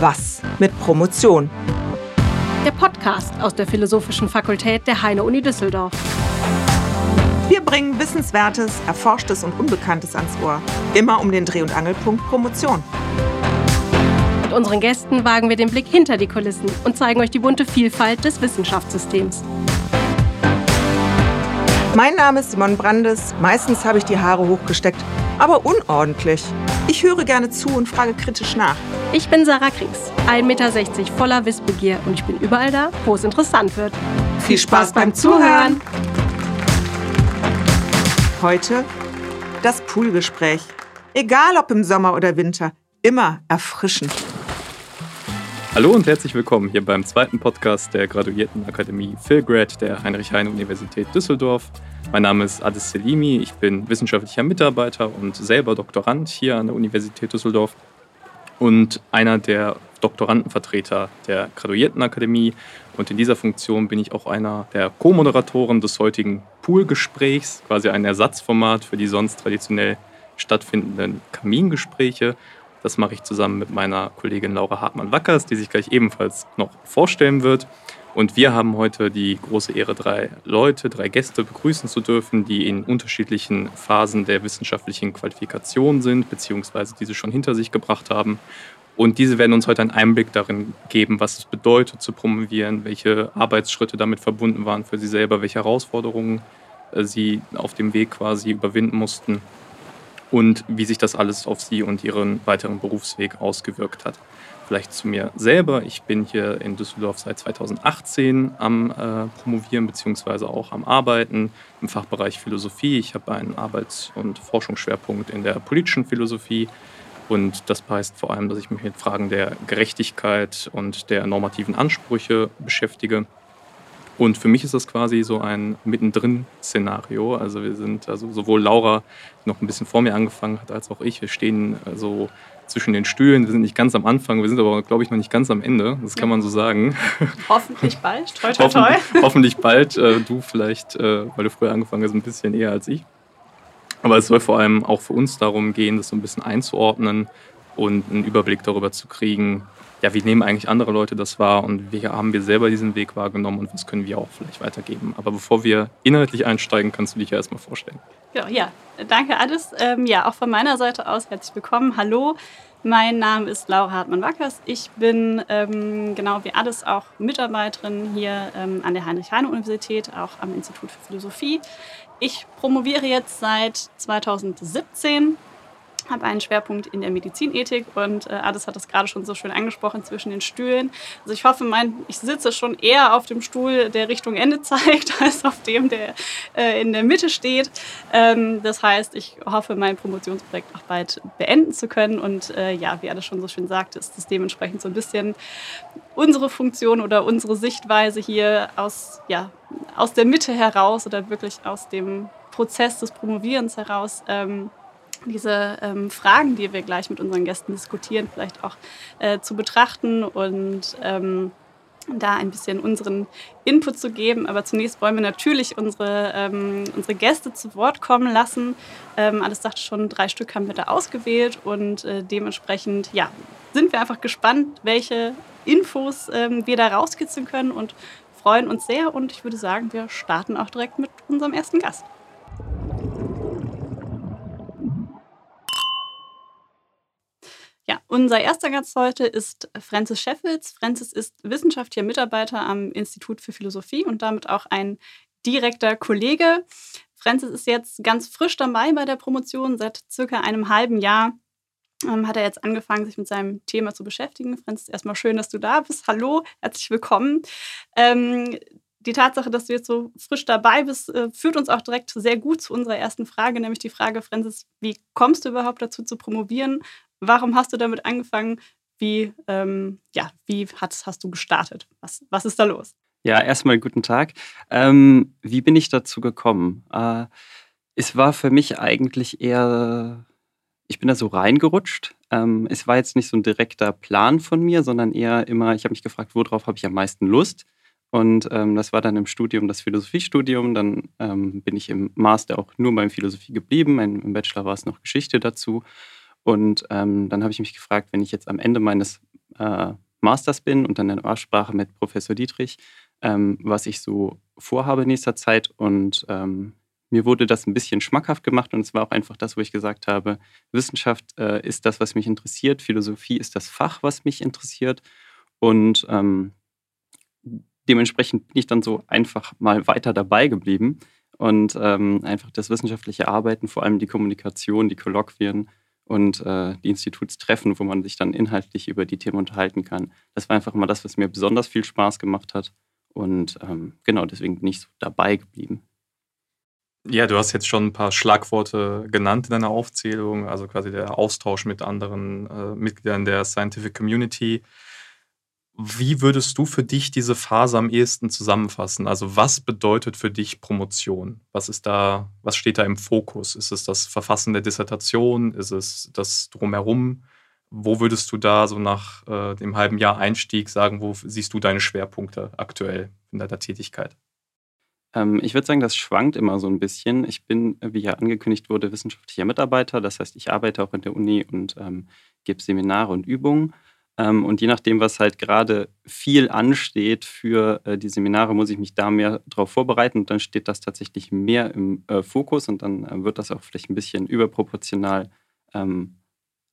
Was mit Promotion? Der Podcast aus der Philosophischen Fakultät der Heine-Uni Düsseldorf. Wir bringen Wissenswertes, Erforschtes und Unbekanntes ans Ohr. Immer um den Dreh- und Angelpunkt Promotion. Mit unseren Gästen wagen wir den Blick hinter die Kulissen und zeigen euch die bunte Vielfalt des Wissenschaftssystems. Mein Name ist Simon Brandes. Meistens habe ich die Haare hochgesteckt, aber unordentlich. Ich höre gerne zu und frage kritisch nach. Ich bin Sarah Kriegs, 1,60 Meter voller Wissbegier und ich bin überall da, wo es interessant wird. Viel Spaß beim Zuhören! Heute das Poolgespräch. Egal ob im Sommer oder Winter, immer erfrischend. Hallo und herzlich willkommen hier beim zweiten Podcast der Graduiertenakademie PhilGrad der Heinrich-Heine-Universität Düsseldorf. Mein Name ist Adis Selimi, ich bin wissenschaftlicher Mitarbeiter und selber Doktorand hier an der Universität Düsseldorf und einer der Doktorandenvertreter der Graduiertenakademie. Und in dieser Funktion bin ich auch einer der Co-Moderatoren des heutigen Poolgesprächs, quasi ein Ersatzformat für die sonst traditionell stattfindenden Kamingespräche. Das mache ich zusammen mit meiner Kollegin Laura Hartmann-Wackers, die sich gleich ebenfalls noch vorstellen wird. Und wir haben heute die große Ehre, drei Leute, drei Gäste begrüßen zu dürfen, die in unterschiedlichen Phasen der wissenschaftlichen Qualifikation sind, beziehungsweise diese schon hinter sich gebracht haben. Und diese werden uns heute einen Einblick darin geben, was es bedeutet zu promovieren, welche Arbeitsschritte damit verbunden waren für sie selber, welche Herausforderungen äh, sie auf dem Weg quasi überwinden mussten und wie sich das alles auf Sie und Ihren weiteren Berufsweg ausgewirkt hat. Vielleicht zu mir selber. Ich bin hier in Düsseldorf seit 2018 am äh, Promovieren bzw. auch am Arbeiten im Fachbereich Philosophie. Ich habe einen Arbeits- und Forschungsschwerpunkt in der politischen Philosophie. Und das heißt vor allem, dass ich mich mit Fragen der Gerechtigkeit und der normativen Ansprüche beschäftige. Und für mich ist das quasi so ein Mittendrin-Szenario. Also wir sind, also sowohl Laura, die noch ein bisschen vor mir angefangen hat, als auch ich, wir stehen so also zwischen den Stühlen. Wir sind nicht ganz am Anfang, wir sind aber, glaube ich, noch nicht ganz am Ende. Das kann man so sagen. Hoffentlich bald. Toi, toi, toi. Hoffentlich, hoffentlich bald. Äh, du vielleicht, äh, weil du früher angefangen hast, ein bisschen eher als ich. Aber es soll vor allem auch für uns darum gehen, das so ein bisschen einzuordnen und einen Überblick darüber zu kriegen, ja, wie nehmen eigentlich andere Leute das wahr und wie haben wir selber diesen Weg wahrgenommen und was können wir auch vielleicht weitergeben. Aber bevor wir inhaltlich einsteigen, kannst du dich ja erstmal vorstellen. Ja, ja. danke alles. Ähm, ja, auch von meiner Seite aus herzlich willkommen. Hallo, mein Name ist Laura Hartmann-Wackers. Ich bin ähm, genau wie alles auch Mitarbeiterin hier ähm, an der Heinrich-Heine-Universität, auch am Institut für Philosophie. Ich promoviere jetzt seit 2017 habe einen Schwerpunkt in der Medizinethik und äh, Adis hat das gerade schon so schön angesprochen zwischen den Stühlen. Also ich hoffe, mein, ich sitze schon eher auf dem Stuhl, der Richtung Ende zeigt, als auf dem, der äh, in der Mitte steht. Ähm, das heißt, ich hoffe, mein Promotionsprojekt auch bald beenden zu können und äh, ja, wie Adis schon so schön sagte, ist das dementsprechend so ein bisschen unsere Funktion oder unsere Sichtweise hier aus, ja, aus der Mitte heraus oder wirklich aus dem Prozess des Promovierens heraus. Ähm, diese ähm, Fragen, die wir gleich mit unseren Gästen diskutieren, vielleicht auch äh, zu betrachten und ähm, da ein bisschen unseren Input zu geben. Aber zunächst wollen wir natürlich unsere, ähm, unsere Gäste zu Wort kommen lassen. Ähm, alles sagte schon, drei Stück haben wir da ausgewählt und äh, dementsprechend ja, sind wir einfach gespannt, welche Infos ähm, wir da rauskitzeln können und freuen uns sehr. Und ich würde sagen, wir starten auch direkt mit unserem ersten Gast. Ja, unser erster Gast heute ist Francis Scheffels. Francis ist wissenschaftlicher Mitarbeiter am Institut für Philosophie und damit auch ein direkter Kollege. Francis ist jetzt ganz frisch dabei bei der Promotion. Seit circa einem halben Jahr ähm, hat er jetzt angefangen, sich mit seinem Thema zu beschäftigen. Francis, erstmal schön, dass du da bist. Hallo, herzlich willkommen. Ähm, die Tatsache, dass du jetzt so frisch dabei bist, äh, führt uns auch direkt sehr gut zu unserer ersten Frage, nämlich die Frage, Francis, wie kommst du überhaupt dazu zu promovieren? Warum hast du damit angefangen? Wie, ähm, ja, wie hast, hast du gestartet? Was, was ist da los? Ja, erstmal guten Tag. Ähm, wie bin ich dazu gekommen? Äh, es war für mich eigentlich eher, ich bin da so reingerutscht. Ähm, es war jetzt nicht so ein direkter Plan von mir, sondern eher immer, ich habe mich gefragt, worauf habe ich am meisten Lust? Und ähm, das war dann im Studium das Philosophiestudium. Dann ähm, bin ich im Master auch nur beim Philosophie geblieben. Im Bachelor war es noch Geschichte dazu. Und ähm, dann habe ich mich gefragt, wenn ich jetzt am Ende meines äh, Masters bin und dann in Aussprache mit Professor Dietrich, ähm, was ich so vorhabe in nächster Zeit. Und ähm, mir wurde das ein bisschen schmackhaft gemacht und es war auch einfach das, wo ich gesagt habe, Wissenschaft äh, ist das, was mich interessiert, Philosophie ist das Fach, was mich interessiert. Und ähm, dementsprechend bin ich dann so einfach mal weiter dabei geblieben und ähm, einfach das wissenschaftliche Arbeiten, vor allem die Kommunikation, die Kolloquien und äh, die Institutstreffen, wo man sich dann inhaltlich über die Themen unterhalten kann. Das war einfach immer das, was mir besonders viel Spaß gemacht hat. Und ähm, genau, deswegen bin ich so dabei geblieben. Ja, du hast jetzt schon ein paar Schlagworte genannt in deiner Aufzählung, also quasi der Austausch mit anderen äh, Mitgliedern der Scientific Community. Wie würdest du für dich diese Phase am ehesten zusammenfassen? Also was bedeutet für dich Promotion? Was ist da, was steht da im Fokus? Ist es das Verfassen der Dissertation? Ist es das drumherum? Wo würdest du da so nach äh, dem halben Jahr Einstieg sagen, wo siehst du deine Schwerpunkte aktuell in deiner Tätigkeit? Ähm, ich würde sagen, das schwankt immer so ein bisschen. Ich bin, wie ja angekündigt wurde, wissenschaftlicher Mitarbeiter. Das heißt, ich arbeite auch in der Uni und ähm, gebe Seminare und Übungen. Ähm, und je nachdem, was halt gerade viel ansteht für äh, die Seminare, muss ich mich da mehr darauf vorbereiten. Und dann steht das tatsächlich mehr im äh, Fokus und dann äh, wird das auch vielleicht ein bisschen überproportional ähm,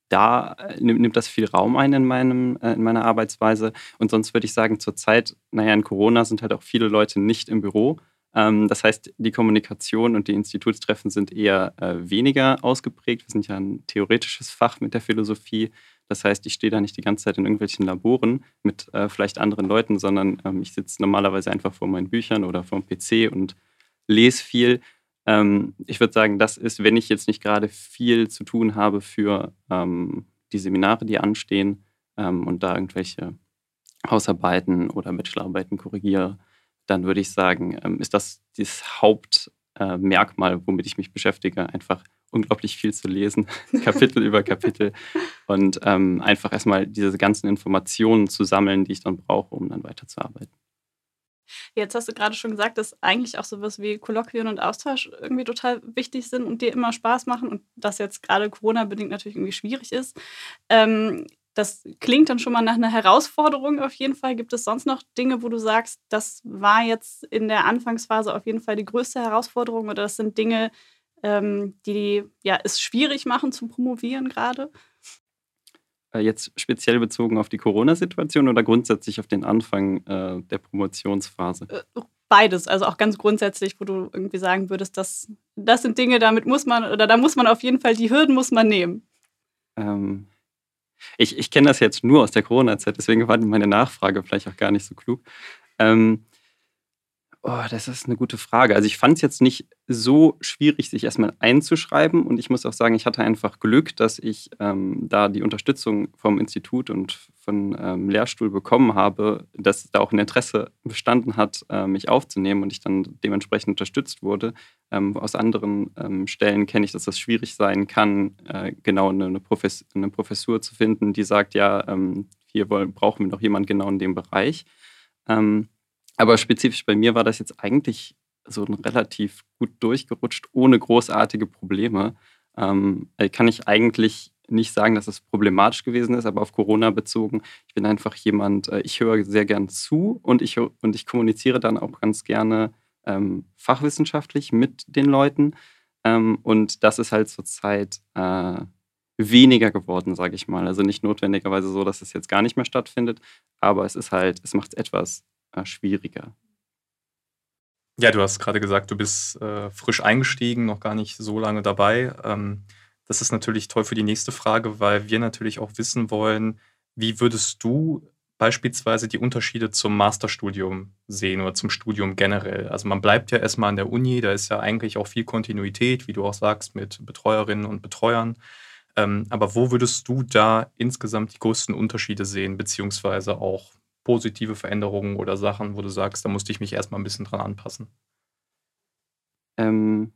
da nimmt, das viel Raum ein in, meinem, in meiner Arbeitsweise. Und sonst würde ich sagen, zurzeit, naja, in Corona sind halt auch viele Leute nicht im Büro. Ähm, das heißt, die Kommunikation und die Institutstreffen sind eher weniger ausgeprägt. Wir sind ja ein theoretisches Fach mit der Philosophie. Das heißt, ich stehe da nicht die ganze Zeit in irgendwelchen Laboren mit äh, vielleicht anderen Leuten, sondern ähm, ich sitze normalerweise einfach vor meinen Büchern oder vor dem PC und lese viel. Ähm, ich würde sagen, das ist, wenn ich jetzt nicht gerade viel zu tun habe für ähm, die Seminare, die anstehen ähm, und da irgendwelche Hausarbeiten oder Bachelorarbeiten korrigiere, dann würde ich sagen, ähm, ist das das Hauptmerkmal, äh, womit ich mich beschäftige, einfach unglaublich viel zu lesen, Kapitel über Kapitel und ähm, einfach erstmal diese ganzen Informationen zu sammeln, die ich dann brauche, um dann weiterzuarbeiten. Jetzt hast du gerade schon gesagt, dass eigentlich auch sowas wie Kolloquien und Austausch irgendwie total wichtig sind und dir immer Spaß machen und das jetzt gerade Corona-bedingt natürlich irgendwie schwierig ist. Ähm, das klingt dann schon mal nach einer Herausforderung auf jeden Fall. Gibt es sonst noch Dinge, wo du sagst, das war jetzt in der Anfangsphase auf jeden Fall die größte Herausforderung oder das sind Dinge, ähm, die ja, es schwierig machen zu promovieren gerade? Äh, jetzt speziell bezogen auf die Corona-Situation oder grundsätzlich auf den Anfang äh, der Promotionsphase? Äh, beides, also auch ganz grundsätzlich, wo du irgendwie sagen würdest, das, das sind Dinge, damit muss man, oder da muss man auf jeden Fall, die Hürden muss man nehmen. Ähm, ich ich kenne das jetzt nur aus der Corona-Zeit, deswegen war meine Nachfrage vielleicht auch gar nicht so klug. Ähm, Oh, das ist eine gute Frage. Also ich fand es jetzt nicht so schwierig, sich erstmal einzuschreiben. Und ich muss auch sagen, ich hatte einfach Glück, dass ich ähm, da die Unterstützung vom Institut und von ähm, Lehrstuhl bekommen habe, dass da auch ein Interesse bestanden hat, äh, mich aufzunehmen und ich dann dementsprechend unterstützt wurde. Ähm, aus anderen ähm, Stellen kenne ich, dass das schwierig sein kann, äh, genau eine, eine, Profes eine, Professur zu finden, die sagt, ja, ähm, hier wollen, brauchen wir noch jemanden genau in dem Bereich. Ähm, aber spezifisch bei mir war das jetzt eigentlich so relativ gut durchgerutscht, ohne großartige Probleme. Ähm, kann ich eigentlich nicht sagen, dass es problematisch gewesen ist, aber auf Corona bezogen. Ich bin einfach jemand, äh, ich höre sehr gern zu und ich, und ich kommuniziere dann auch ganz gerne ähm, fachwissenschaftlich mit den Leuten. Ähm, und das ist halt zurzeit äh, weniger geworden, sage ich mal. Also nicht notwendigerweise so, dass es jetzt gar nicht mehr stattfindet, aber es ist halt, es macht es etwas äh, schwieriger. Ja, du hast gerade gesagt, du bist äh, frisch eingestiegen, noch gar nicht so lange dabei. Ähm, das ist natürlich toll für die nächste Frage, weil wir natürlich auch wissen wollen, wie würdest du beispielsweise die Unterschiede zum Masterstudium sehen oder zum Studium generell? Also man bleibt ja erstmal an der Uni, da ist ja eigentlich auch viel Kontinuität, wie du auch sagst, mit Betreuerinnen und Betreuern. Ähm, aber wo würdest du da insgesamt die größten Unterschiede sehen, beziehungsweise auch positive Veränderungen oder Sachen, wo du sagst, da musste ich mich erstmal ein bisschen dran anpassen? Ähm,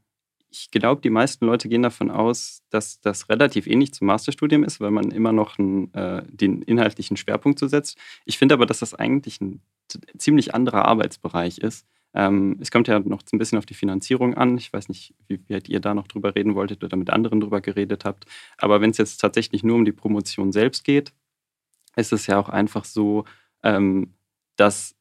ich glaube, die meisten Leute gehen davon aus, dass das relativ ähnlich zum Masterstudium ist, weil man immer noch einen, äh, den inhaltlichen Schwerpunkt so setzt. Ich finde aber, dass das eigentlich ein ziemlich anderer Arbeitsbereich ist. Ähm, es kommt ja noch ein bisschen auf die Finanzierung an. Ich weiß nicht, wie weit ihr da noch drüber reden wolltet oder mit anderen drüber geredet habt. Aber wenn es jetzt tatsächlich nur um die Promotion selbst geht, ist es ja auch einfach so, ähm, dass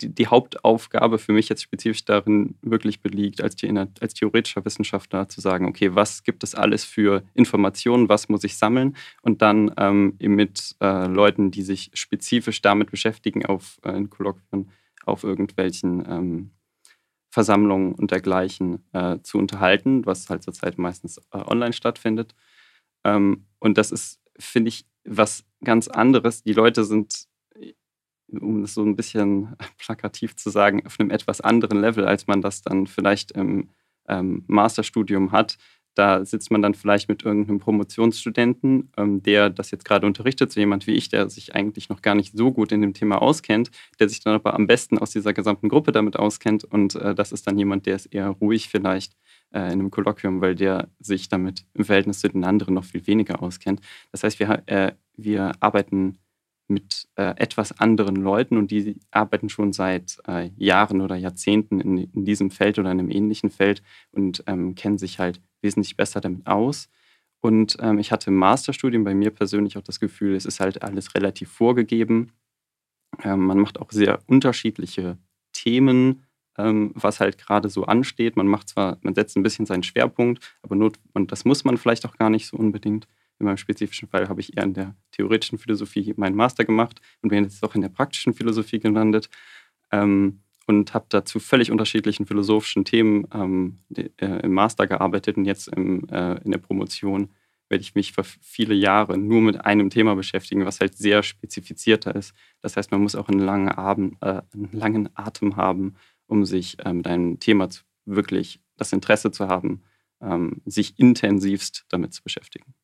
die, die, Hauptaufgabe für mich jetzt spezifisch darin wirklich beliegt, als, die, als theoretischer Wissenschaftler zu sagen, okay, was gibt es alles für Informationen, was muss ich sammeln und dann ähm, mit äh, Leuten, die sich spezifisch damit beschäftigen, auf äh, in Kolloquien, auf irgendwelchen ähm, Versammlungen und dergleichen äh, zu unterhalten, was halt zurzeit meistens äh, online stattfindet. Ähm, und das ist, finde ich, was ganz anderes. Die Leute sind um es so ein bisschen plakativ zu sagen, auf einem etwas anderen Level, als man das dann vielleicht im ähm, Masterstudium hat. Da sitzt man dann vielleicht mit irgendeinem Promotionsstudenten, ähm, der das jetzt gerade unterrichtet, so jemand wie ich, der sich eigentlich noch gar nicht so gut in dem Thema auskennt, der sich dann aber am besten aus dieser gesamten Gruppe damit auskennt. Und äh, das ist dann jemand, der ist eher ruhig vielleicht äh, in einem Kolloquium, weil der sich damit im Verhältnis zu den anderen noch viel weniger auskennt. Das heißt, wir, äh, wir arbeiten mit äh, etwas anderen Leuten und die arbeiten schon seit äh, Jahren oder Jahrzehnten in, in, diesem Feld oder in einem ähnlichen Feld und ähm, kennen sich halt wesentlich besser damit aus. Und ähm, ich hatte im Masterstudium bei mir persönlich auch das Gefühl, es ist halt alles relativ vorgegeben. Ähm, man macht auch sehr unterschiedliche Themen, ähm, was halt gerade so ansteht. Man macht zwar, man setzt ein bisschen seinen Schwerpunkt, aber not, und das muss man vielleicht auch gar nicht so unbedingt. In meinem spezifischen Fall habe ich eher in der theoretischen Philosophie meinen Master gemacht und bin jetzt auch in der praktischen Philosophie gelandet ähm, und habe dazu völlig unterschiedlichen philosophischen Themen ähm, die, äh, im Master gearbeitet und jetzt im, äh, in der Promotion werde ich mich für viele Jahre nur mit einem Thema beschäftigen, was halt sehr spezifizierter ist. Das heißt, man muss auch einen langen, Abend, äh, einen langen Atem haben, um sich äh, mit einem Thema zu, wirklich das Interesse zu haben, ähm, sich intensivst damit zu beschäftigen.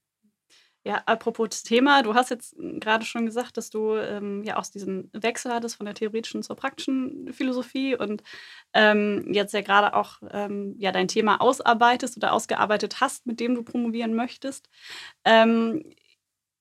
Ja, apropos Thema, du hast jetzt gerade schon gesagt, dass du ähm, ja auch diesen Wechsel hattest von der theoretischen zur praktischen Philosophie und ähm, jetzt ja gerade auch ähm, ja, dein Thema ausarbeitest oder ausgearbeitet hast, mit dem du promovieren möchtest. Ähm,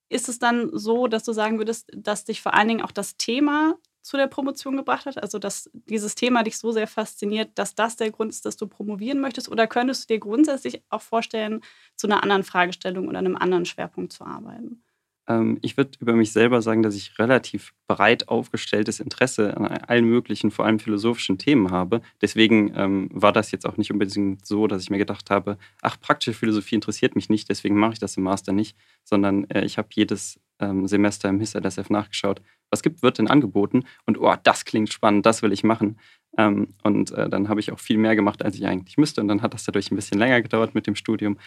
ist es dann so, dass du sagen würdest, dass dich vor allen Dingen auch das Thema zu der Promotion gebracht hat? Also, dass dieses Thema dich so sehr fasziniert, dass das der Grund ist, dass du promovieren möchtest? Oder könntest du dir grundsätzlich auch vorstellen, zu einer anderen Fragestellung oder einem anderen Schwerpunkt zu arbeiten? Ähm, ich würde über mich selber sagen, dass ich relativ breit aufgestelltes Interesse an allen möglichen, vor allem philosophischen Themen habe. Deswegen ähm, war das jetzt auch nicht unbedingt so, dass ich mir gedacht habe, ach, praktische Philosophie interessiert mich nicht, deswegen mache ich das im Master nicht, sondern äh, ich habe jedes ähm, Semester im HISS-LSF nachgeschaut, was gibt, wird denn angeboten und oh, das klingt spannend, das will ich machen. Ähm, und äh, dann habe ich auch viel mehr gemacht, als ich eigentlich müsste. Und dann hat das dadurch ein bisschen länger gedauert mit dem Studium.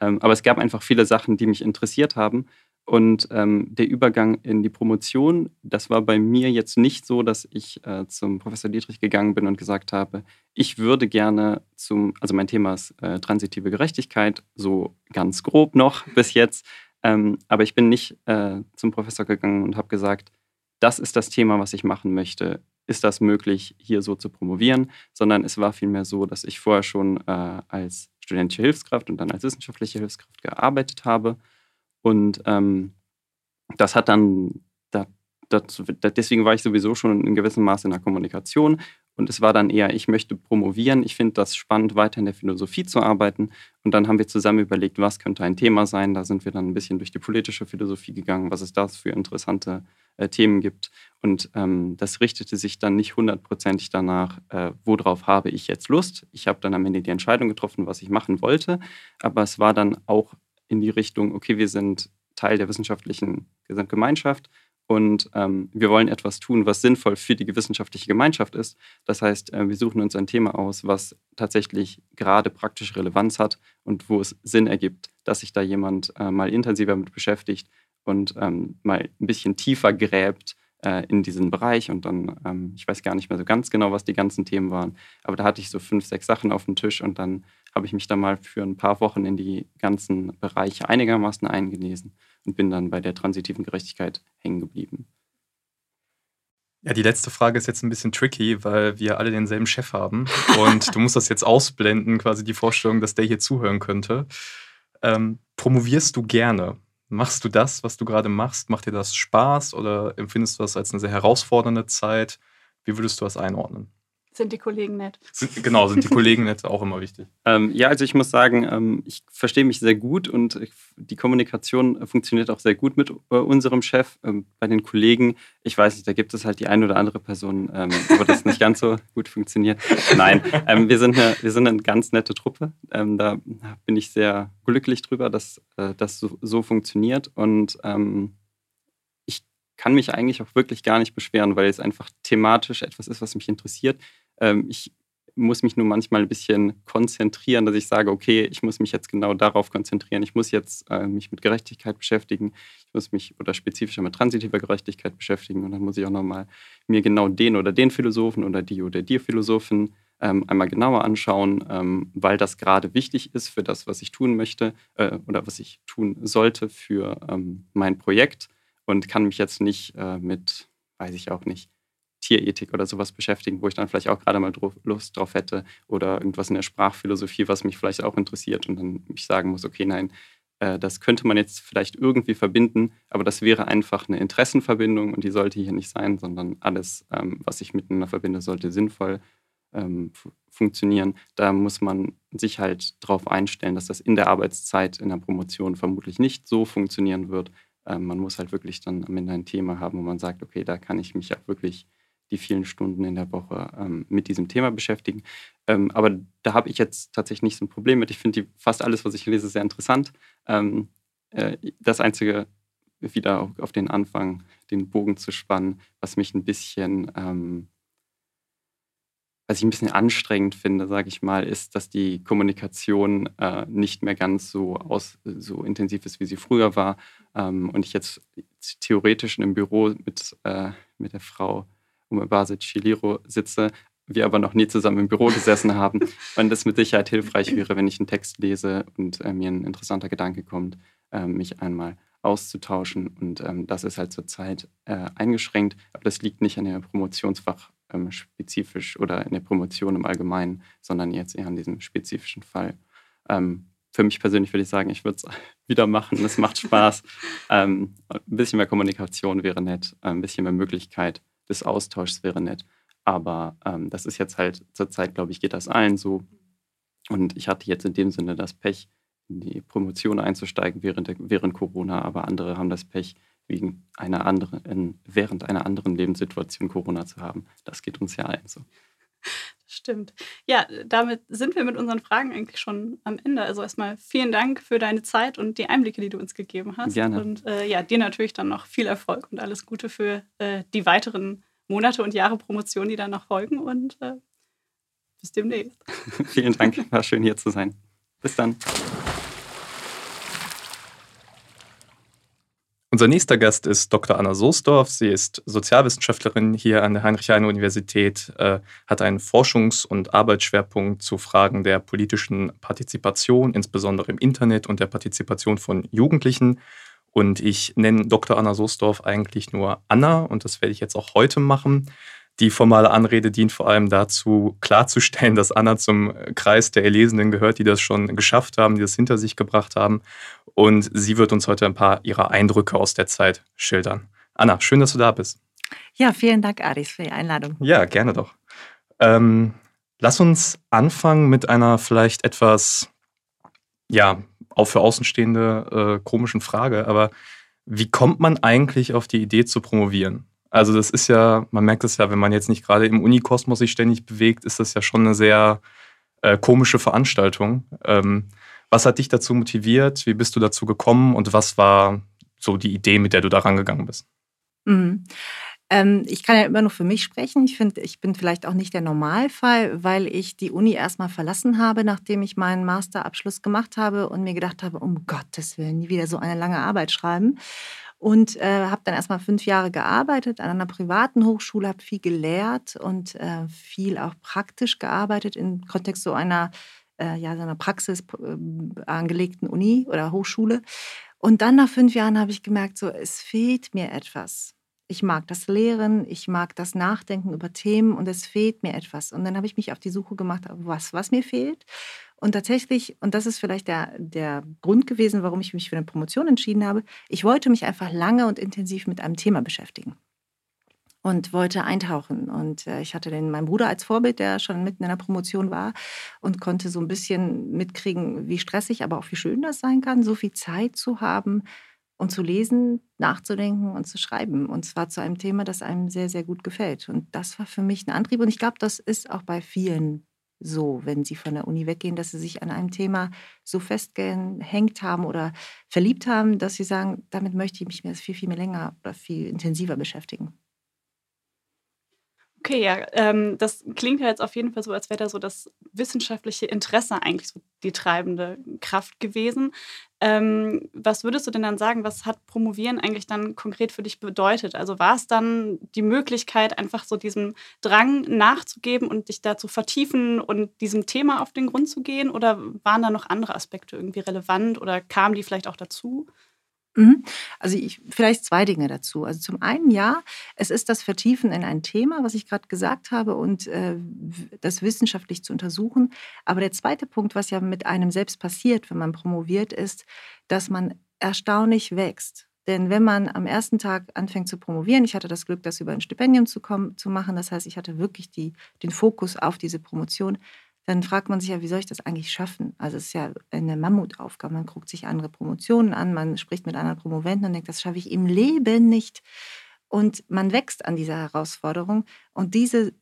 Ähm, aber es gab einfach viele Sachen, die mich interessiert haben. Und ähm, der Übergang in die Promotion, das war bei mir jetzt nicht so, dass ich äh, zum Professor Dietrich gegangen bin und gesagt habe, ich würde gerne zum, also mein Thema ist äh, transitive Gerechtigkeit, so ganz grob noch bis jetzt. Ähm, aber ich bin nicht äh, zum Professor gegangen und habe gesagt, das ist das Thema, was ich machen möchte. Ist das möglich, hier so zu promovieren? Sondern es war vielmehr so, dass ich vorher schon äh, als studentische Hilfskraft und dann als wissenschaftliche Hilfskraft gearbeitet habe. Und ähm, das hat dann, da, das, deswegen war ich sowieso schon in gewissem Maße in der Kommunikation und es war dann eher, ich möchte promovieren. Ich finde das spannend, weiter in der Philosophie zu arbeiten. Und dann haben wir zusammen überlegt, was könnte ein Thema sein. Da sind wir dann ein bisschen durch die politische Philosophie gegangen, was es da für interessante äh, Themen gibt. Und ähm, das richtete sich dann nicht hundertprozentig danach, äh, worauf habe ich jetzt Lust. Ich habe dann am Ende die Entscheidung getroffen, was ich machen wollte. Aber es war dann auch in die Richtung, okay, wir sind Teil der wissenschaftlichen Gesamtgemeinschaft und ähm, wir wollen etwas tun, was sinnvoll für die wissenschaftliche Gemeinschaft ist. Das heißt, äh, wir suchen uns ein Thema aus, was tatsächlich gerade praktische Relevanz hat und wo es Sinn ergibt, dass sich da jemand äh, mal intensiver mit beschäftigt und ähm, mal ein bisschen tiefer gräbt äh, in diesen Bereich. Und dann, ähm, ich weiß gar nicht mehr so ganz genau, was die ganzen Themen waren, aber da hatte ich so fünf, sechs Sachen auf dem Tisch und dann habe ich mich da mal für ein paar Wochen in die ganzen Bereiche einigermaßen eingelesen und bin dann bei der transitiven Gerechtigkeit hängen geblieben. Ja, die letzte Frage ist jetzt ein bisschen tricky, weil wir alle denselben Chef haben und du musst das jetzt ausblenden, quasi die Vorstellung, dass der hier zuhören könnte. Ähm, promovierst du gerne? Machst du das, was du gerade machst? Macht dir das Spaß oder empfindest du das als eine sehr herausfordernde Zeit? Wie würdest du das einordnen? Sind die Kollegen nett? Sind, genau, sind die Kollegen nett auch immer wichtig. Ähm, ja, also ich muss sagen, ähm, ich verstehe mich sehr gut und ich, die Kommunikation funktioniert auch sehr gut mit äh, unserem Chef. Ähm, bei den Kollegen, ich weiß nicht, da gibt es halt die eine oder andere Person, ähm, wo das nicht ganz so gut funktioniert. Nein, ähm, wir, sind eine, wir sind eine ganz nette Truppe. Ähm, da bin ich sehr glücklich drüber, dass äh, das so, so, funktioniert und ich kann mich eigentlich auch wirklich gar nicht beschweren, weil es einfach thematisch etwas ist, was mich interessiert. Ähm, ich muss mich nur manchmal ein bisschen konzentrieren, dass ich sage, okay, ich muss mich jetzt genau darauf konzentrieren. Ich muss jetzt äh, mich mit Gerechtigkeit beschäftigen. Ich muss mich oder spezifischer mit transitiver Gerechtigkeit beschäftigen. Und dann muss ich auch nochmal mir genau den oder den Philosophen oder die oder die Philosophen ähm, einmal genauer anschauen, ähm, weil das gerade wichtig ist für das, was ich tun möchte äh, oder was ich tun sollte für ähm, mein Projekt und kann mich jetzt nicht äh, mit, weiß ich auch nicht, Tierethik oder sowas beschäftigen, wo ich dann vielleicht auch gerade mal Lust drauf hätte oder irgendwas in der Sprachphilosophie, was mich vielleicht auch interessiert und dann ich sagen muss, okay, nein, äh, das könnte man jetzt vielleicht irgendwie verbinden, aber das wäre einfach eine Interessenverbindung und die sollte hier nicht sein, sondern alles, ähm, was ich miteinander verbinde, sollte sinnvoll ähm, funktionieren. Da muss man sich halt darauf einstellen, dass das in der Arbeitszeit in der Promotion vermutlich nicht so funktionieren wird. Ähm, man muss halt wirklich dann am Ende ein Thema haben, wo man sagt, okay, da kann ich mich auch wirklich die vielen Stunden in der Woche ähm, mit diesem Thema beschäftigen. Ähm, aber da habe ich jetzt tatsächlich nicht so ein Problem mit. Ich finde fast alles, was ich lese, sehr interessant. Ähm, äh, das Einzige, wieder auf, den Anfang, den Bogen zu spannen, was mich ein bisschen, ähm, was ich ein bisschen anstrengend finde, sage ich mal, ist, dass die Kommunikation äh, nicht mehr ganz so, aus, so intensiv ist, wie sie früher war. Ähm, und ich jetzt theoretisch in einem Büro mit, äh, mit der Frau Umebase Chiliro sitze, wir aber noch nie zusammen im Büro gesessen haben und das mit Sicherheit hilfreich wäre, wenn ich einen Text lese und äh, mir ein interessanter Gedanke kommt, äh, mich einmal auszutauschen. Und ähm, das ist halt zurzeit äh, eingeschränkt, aber das liegt nicht an der Promotionsfach ähm, spezifisch oder in der Promotion im Allgemeinen, sondern jetzt eher an diesem spezifischen Fall. Ähm, für mich persönlich würde ich sagen, ich würde es wieder machen. Es macht Spaß. Ähm, ein bisschen mehr Kommunikation wäre nett, ein bisschen mehr Möglichkeit, des Austauschs wäre nett. Aber ähm, das ist jetzt halt zurzeit, glaube ich, geht das allen so. Und ich hatte jetzt in dem Sinne das Pech, in die Promotion einzusteigen während, der, während Corona, aber andere haben das Pech, wegen einer anderen, während einer anderen Lebenssituation Corona zu haben. Das geht uns ja allen so. Stimmt. Ja, damit sind wir mit unseren Fragen eigentlich schon am Ende. Also erstmal vielen Dank für deine Zeit und die Einblicke, die du uns gegeben hast. Gerne. Und äh, ja, dir natürlich dann noch viel Erfolg und alles Gute für äh, die weiteren Monate und Jahre Promotion, die dann noch folgen. Und äh, bis demnächst. vielen Dank. War schön hier zu sein. Bis dann. Unser nächster Gast ist Dr. Anna Soosdorf. Sie ist Sozialwissenschaftlerin hier an der Heinrich-Heine-Universität, äh, hat einen Forschungs- und Arbeitsschwerpunkt zu Fragen der politischen Partizipation, insbesondere im Internet und der Partizipation von Jugendlichen. Und ich nenne Dr. Anna Soosdorf eigentlich nur Anna und das werde ich jetzt auch heute machen. Die formale Anrede dient vor allem dazu, klarzustellen, dass Anna zum Kreis der Erlesenen gehört, die das schon geschafft haben, die das hinter sich gebracht haben. Und sie wird uns heute ein paar ihrer Eindrücke aus der Zeit schildern. Anna, schön, dass du da bist. Ja, vielen Dank, Aris, für die Einladung. Ja, gerne doch. Ähm, lass uns anfangen mit einer vielleicht etwas, ja, auch für Außenstehende äh, komischen Frage. Aber wie kommt man eigentlich auf die Idee zu promovieren? Also das ist ja, man merkt es ja, wenn man jetzt nicht gerade im Unikosmos sich ständig bewegt, ist das ja schon eine sehr äh, komische Veranstaltung. Ähm, was hat dich dazu motiviert? Wie bist du dazu gekommen? Und was war so die Idee, mit der du da rangegangen bist? Mhm. Ähm, ich kann ja immer nur für mich sprechen. Ich finde, ich bin vielleicht auch nicht der Normalfall, weil ich die Uni erstmal verlassen habe, nachdem ich meinen Masterabschluss gemacht habe und mir gedacht habe, um Gottes Willen, nie wieder so eine lange Arbeit schreiben und äh, habe dann erstmal fünf Jahre gearbeitet an einer privaten Hochschule, habe viel gelehrt und äh, viel auch praktisch gearbeitet im Kontext so einer, äh, ja, so einer Praxis äh, angelegten Uni oder Hochschule. Und dann nach fünf Jahren habe ich gemerkt, so es fehlt mir etwas. Ich mag das Lehren, ich mag das Nachdenken über Themen und es fehlt mir etwas. Und dann habe ich mich auf die Suche gemacht, was, was mir fehlt. Und tatsächlich, und das ist vielleicht der, der Grund gewesen, warum ich mich für eine Promotion entschieden habe, ich wollte mich einfach lange und intensiv mit einem Thema beschäftigen. und wollte eintauchen. Und äh, ich hatte den, meinen Bruder als Vorbild, der schon mitten in der Promotion war und konnte so ein bisschen mitkriegen, wie stressig, aber auch wie schön das sein kann, so viel Zeit zu haben und zu lesen, nachzudenken und zu schreiben. Und zwar zu einem Thema, das einem sehr, sehr gut gefällt. Und das war für mich ein Antrieb. Und ich glaube, das ist auch bei vielen so, wenn sie von der Uni weggehen, dass sie sich an einem Thema so festgehängt haben oder verliebt haben, dass sie sagen, damit möchte ich mich viel, viel mehr länger oder viel intensiver beschäftigen. Okay, ja, ähm, das klingt ja jetzt auf jeden Fall so, als wäre da so das wissenschaftliche Interesse eigentlich so die treibende Kraft gewesen. Ähm, was würdest du denn dann sagen, was hat Promovieren eigentlich dann konkret für dich bedeutet? Also war es dann die Möglichkeit, einfach so diesem Drang nachzugeben und dich da zu vertiefen und diesem Thema auf den Grund zu gehen? Oder waren da noch andere Aspekte irgendwie relevant oder kamen die vielleicht auch dazu? Mhm. Also ich, vielleicht zwei Dinge dazu. Also zum einen ja, es ist das Vertiefen in ein Thema, was ich gerade gesagt habe, und äh, das wissenschaftlich zu untersuchen. Aber der zweite Punkt, was ja mit einem selbst passiert, wenn man promoviert, ist, dass man erstaunlich wächst. Denn wenn man am ersten Tag anfängt zu promovieren, ich hatte das Glück, das über ein Stipendium zu, kommen, zu machen, das heißt, ich hatte wirklich die, den Fokus auf diese Promotion, dann fragt man sich ja, wie soll ich das eigentlich schaffen? Also es ist ja eine Mammutaufgabe. Man guckt sich andere Promotionen an, man spricht mit anderen Promoventen und denkt, das schaffe ich im Leben nicht. Und man wächst an dieser Herausforderung. Und diese,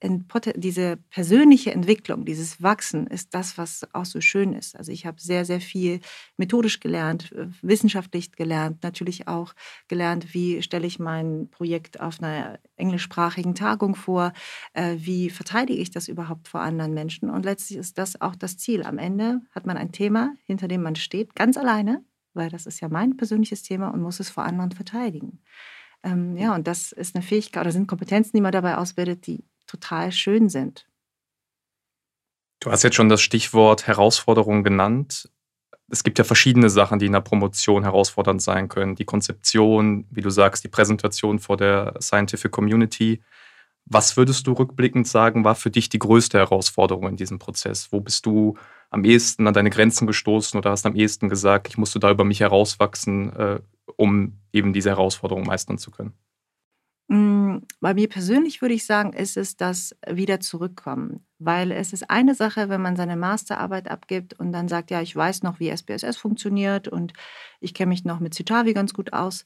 diese persönliche Entwicklung, dieses Wachsen ist das, was auch so schön ist. Also ich habe sehr, sehr viel methodisch gelernt, äh, wissenschaftlich gelernt, natürlich auch gelernt, wie stelle ich mein Projekt auf einer englischsprachigen Tagung vor, äh, wie verteidige ich das überhaupt vor anderen Menschen. Und letztlich ist das auch das Ziel. Am Ende hat man ein Thema, hinter dem man steht, ganz alleine, weil das ist ja mein persönliches Thema und muss es vor anderen verteidigen. Ähm, ja, und das ist eine Fähigkeit oder sind Kompetenzen, die man dabei ausbildet, die total schön sind. Du hast jetzt schon das Stichwort Herausforderung genannt. Es gibt ja verschiedene Sachen, die in der Promotion herausfordernd sein können. Die Konzeption, wie du sagst, die Präsentation vor der Scientific Community. Was würdest du rückblickend sagen, war für dich die größte Herausforderung in diesem Prozess? Wo bist du am ehesten an deine Grenzen gestoßen oder hast am ehesten gesagt, ich musste da über mich herauswachsen? Um eben diese Herausforderung meistern zu können? Mm, bei mir persönlich würde ich sagen, ist es das wieder zurückkommen. Weil es ist eine Sache, wenn man seine Masterarbeit abgibt und dann sagt, ja, ich weiß noch, wie SPSS funktioniert und ich kenne mich noch mit Citavi ganz gut aus.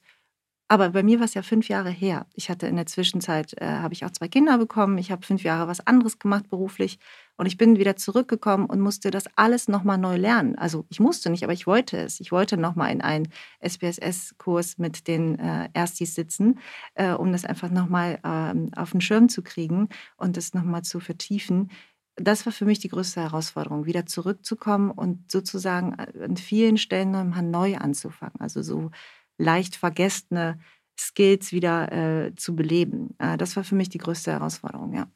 Aber bei mir war es ja fünf Jahre her. Ich hatte in der Zwischenzeit, äh, habe ich auch zwei Kinder bekommen. Ich habe fünf Jahre was anderes gemacht beruflich. Und ich bin wieder zurückgekommen und musste das alles nochmal neu lernen. Also ich musste nicht, aber ich wollte es. Ich wollte nochmal in einen SPSS-Kurs mit den äh, Erstis sitzen, äh, um das einfach nochmal ähm, auf den Schirm zu kriegen und das nochmal zu vertiefen. Das war für mich die größte Herausforderung, wieder zurückzukommen und sozusagen an vielen Stellen nochmal neu anzufangen. Also so leicht vergessene Skills wieder äh, zu beleben. Äh, das war für mich die größte Herausforderung, ja.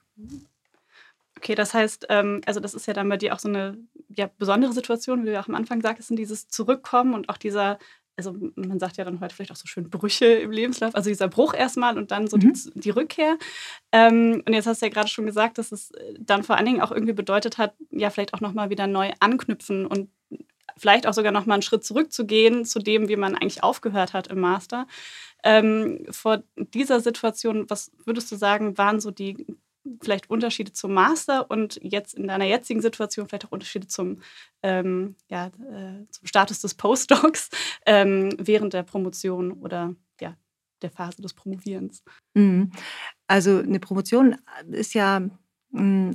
Okay, das heißt, ähm, also das ist ja dann bei dir auch so eine ja, besondere Situation, wie du ja auch am Anfang sagtest, in dieses Zurückkommen und auch dieser, also man sagt ja dann heute vielleicht auch so schön Brüche im Lebenslauf, also dieser Bruch erstmal und dann so mhm. die, die, Rückkehr. Ähm, und jetzt hast du ja gerade schon gesagt, dass es dann vor allen Dingen auch irgendwie bedeutet hat, ja, vielleicht auch nochmal wieder neu anknüpfen und vielleicht auch sogar noch mal einen Schritt zurückzugehen zu dem, wie man eigentlich aufgehört hat im Master. Ähm, vor dieser Situation, was würdest du sagen, waren so die vielleicht Unterschiede zum Master und jetzt in deiner jetzigen Situation vielleicht auch Unterschiede zum, ähm, ja, äh, zum Status des Postdocs ähm, während der Promotion oder ja, der Phase des Promovierens? Mhm. Also eine Promotion ist ja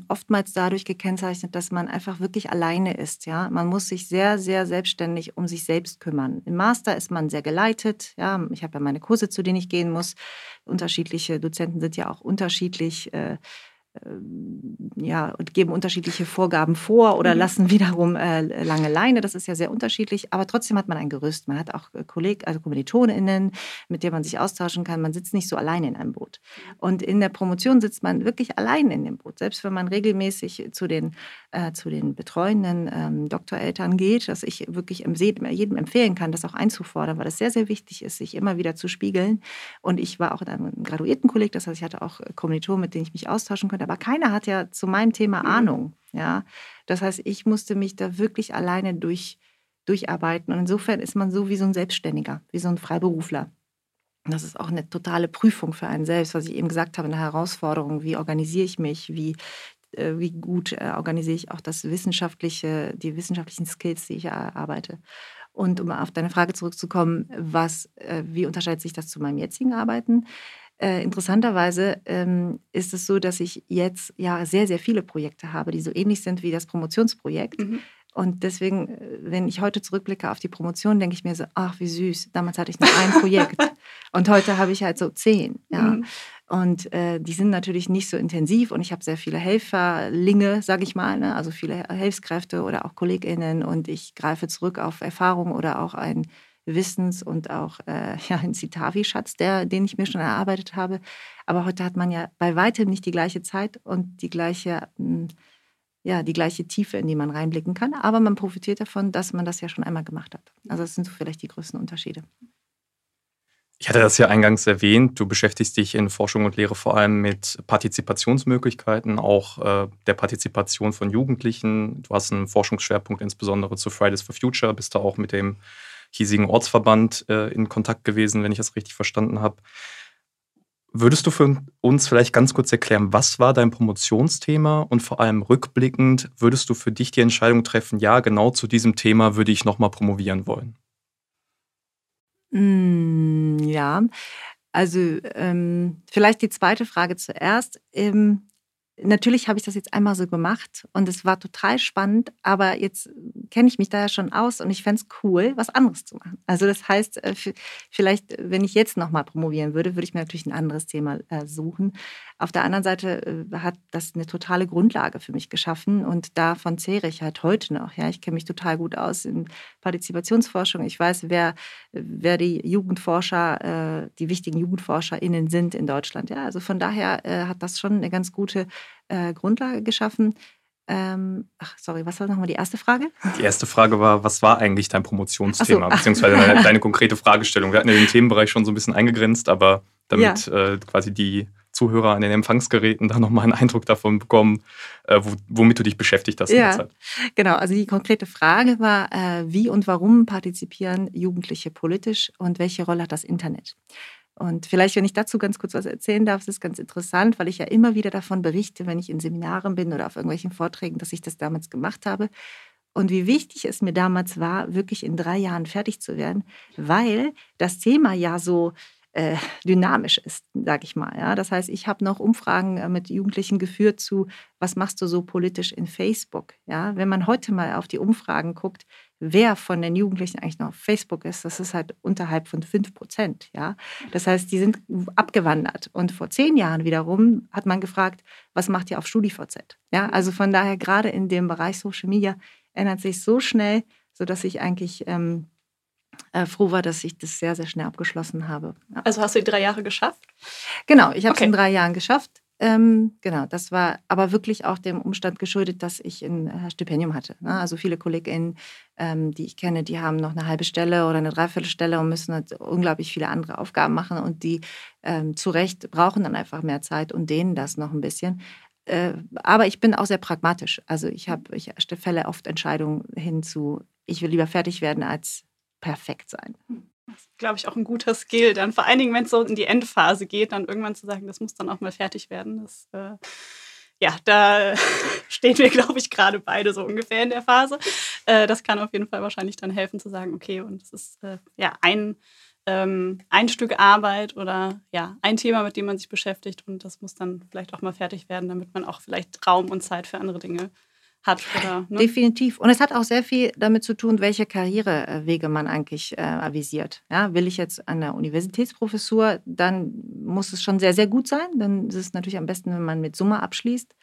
oftmals dadurch gekennzeichnet, dass man einfach wirklich alleine ist. Ja? Man muss sich sehr, sehr selbstständig um sich selbst kümmern. Im Master ist man sehr geleitet. Ja? Ich habe ja meine Kurse, zu denen ich gehen muss. Unterschiedliche Dozenten sind ja auch unterschiedlich. Äh, ja, und geben unterschiedliche Vorgaben vor oder mhm. lassen wiederum äh, lange Leine. Das ist ja sehr unterschiedlich. Aber trotzdem hat man ein Gerüst. Man hat auch äh, Kolleg also KommilitonInnen, mit denen man sich austauschen kann. Man sitzt nicht so alleine in einem Boot. Und in der Promotion sitzt man wirklich allein in dem Boot. Selbst wenn man regelmäßig zu den, äh, zu den betreuenden ähm, Doktoreltern geht, dass ich wirklich jedem empfehlen kann, das auch einzufordern, weil es sehr, sehr wichtig ist, sich immer wieder zu spiegeln. Und ich war auch in einem Graduiertenkolleg, das heißt, ich hatte auch Kommilitonen, mit denen ich mich austauschen konnte aber keiner hat ja zu meinem Thema mhm. Ahnung. Ja? Das heißt, ich musste mich da wirklich alleine durch, durcharbeiten. Und insofern ist man so wie so ein Selbstständiger, wie so ein Freiberufler. das ist auch eine totale Prüfung für einen selbst, was ich eben gesagt habe, eine Herausforderung. Wie organisiere ich mich? Wie, äh, wie gut äh, organisiere ich auch das wissenschaftliche, die wissenschaftlichen Skills, die ich erarbeite? Und um auf deine Frage zurückzukommen, was, äh, wie unterscheidet sich das zu meinem jetzigen Arbeiten? Äh, interessanterweise ähm, ist es so, dass ich jetzt ja sehr, sehr viele Projekte habe, die so ähnlich sind wie das Promotionsprojekt. Mhm. Und deswegen, äh, wenn ich heute zurückblicke auf die Promotion, denke ich mir so, ach, wie süß. Damals hatte ich nur ein Projekt und heute habe ich halt so zehn. Ja. Mhm. Und äh, die sind natürlich nicht so intensiv und ich habe sehr viele Helferlinge, sage ich mal, ne? also viele Hilfskräfte oder auch KollegInnen und ich greife zurück auf Erfahrung oder auch ein Wissens- und auch äh, ja, ein Citavi-Schatz, den ich mir schon erarbeitet habe. Aber heute hat man ja bei weitem nicht die gleiche Zeit und die gleiche, hm, ja, die gleiche Tiefe, in die man reinblicken kann. Aber man profitiert davon, dass man das ja schon einmal gemacht hat. Also das sind so vielleicht die größten Unterschiede. Ich hatte das ja eingangs erwähnt. Du beschäftigst dich in Forschung und Lehre vor allem mit Partizipationsmöglichkeiten, auch äh, der Partizipation von Jugendlichen. Du hast einen Forschungsschwerpunkt insbesondere zu Fridays for Future, bist da auch mit dem hiesigen Ortsverband äh, in Kontakt gewesen, wenn ich das richtig verstanden habe. Würdest du für uns vielleicht ganz kurz erklären, was war dein Promotionsthema und vor allem rückblickend, würdest du für dich die Entscheidung treffen, ja, genau zu diesem Thema würde ich nochmal promovieren wollen? Mm, ja, also ähm, vielleicht die zweite Frage zuerst. Ähm, natürlich habe ich das jetzt einmal so gemacht und es war total spannend, aber jetzt kenne ich mich da ja schon aus und ich fände es cool, was anderes zu machen. Also das heißt, äh, vielleicht, wenn ich jetzt nochmal promovieren würde, würde ich mir natürlich ein anderes Thema äh, suchen. Auf der anderen Seite äh, hat das eine totale Grundlage für mich geschaffen und davon zehre ich halt heute noch. Ja, ich kenne mich total gut aus in Partizipationsforschung. Ich weiß, wer, wer die Jugendforscher, die wichtigen JugendforscherInnen sind in Deutschland. Ja, also von daher hat das schon eine ganz gute Grundlage geschaffen. Ähm, ach, sorry, was war nochmal die erste Frage? Die erste Frage war, was war eigentlich dein Promotionsthema, so. beziehungsweise deine, deine, konkrete Fragestellung? Wir hatten ja den Themenbereich schon so ein bisschen eingegrenzt, aber damit ja. äh, quasi die Zuhörer an den Empfangsgeräten da nochmal einen Eindruck davon bekommen, äh, womit du dich beschäftigt hast ja. Genau, also die konkrete Frage war, äh, wie und warum partizipieren Jugendliche politisch und welche Rolle hat das Internet? Und vielleicht, wenn ich dazu ganz kurz was erzählen darf, ist es ganz interessant, weil ich ja immer wieder davon berichte, wenn ich in Seminaren bin oder auf irgendwelchen Vorträgen, dass ich das damals gemacht habe. Und wie wichtig es mir damals war, wirklich in drei Jahren fertig zu werden, weil das Thema ja so äh, dynamisch ist, sage ich mal. Ja? Das heißt, ich habe noch Umfragen äh, mit Jugendlichen geführt zu, was machst du so politisch in Facebook? Ja? Wenn man heute mal auf die Umfragen guckt, wer von den Jugendlichen eigentlich noch auf Facebook ist, das ist halt unterhalb von 5 Prozent. Ja? Das heißt, die sind abgewandert. Und vor zehn Jahren wiederum hat man gefragt, was macht ihr auf StudiVZ? Ja? Also von daher, gerade in dem Bereich Social Media ändert sich so schnell, sodass ich eigentlich ähm, äh, froh war, dass ich das sehr, sehr schnell abgeschlossen habe. Ja. Also hast du die drei Jahre geschafft? Genau, ich habe es okay. in drei Jahren geschafft. Ähm, genau, das war aber wirklich auch dem Umstand geschuldet, dass ich ein äh, Stipendium hatte. Ne? Also viele KollegInnen, ähm, die ich kenne, die haben noch eine halbe Stelle oder eine Dreiviertelstelle und müssen halt unglaublich viele andere Aufgaben machen und die ähm, zu Recht brauchen dann einfach mehr Zeit und dehnen das noch ein bisschen. Äh, aber ich bin auch sehr pragmatisch. Also ich habe, ich fälle oft Entscheidungen hin zu, ich will lieber fertig werden als perfekt sein. Glaube ich, auch ein guter Skill. Dann vor allen Dingen, wenn es so in die Endphase geht, dann irgendwann zu sagen, das muss dann auch mal fertig werden. Das, äh, ja, da stehen wir, glaube ich, gerade beide so ungefähr in der Phase. Äh, das kann auf jeden Fall wahrscheinlich dann helfen zu sagen, okay, und es ist äh, ja ein, ähm, ein Stück Arbeit oder ja, ein Thema, mit dem man sich beschäftigt und das muss dann vielleicht auch mal fertig werden, damit man auch vielleicht Raum und Zeit für andere Dinge hat. Oder, ne? Definitiv. Und es hat auch sehr viel damit zu tun, welche Karrierewege man eigentlich äh, avisiert. Ja, will ich jetzt an der Universitätsprofessur, dann muss es schon sehr, sehr gut sein. Dann ist es natürlich am besten, wenn man mit Summe abschließt.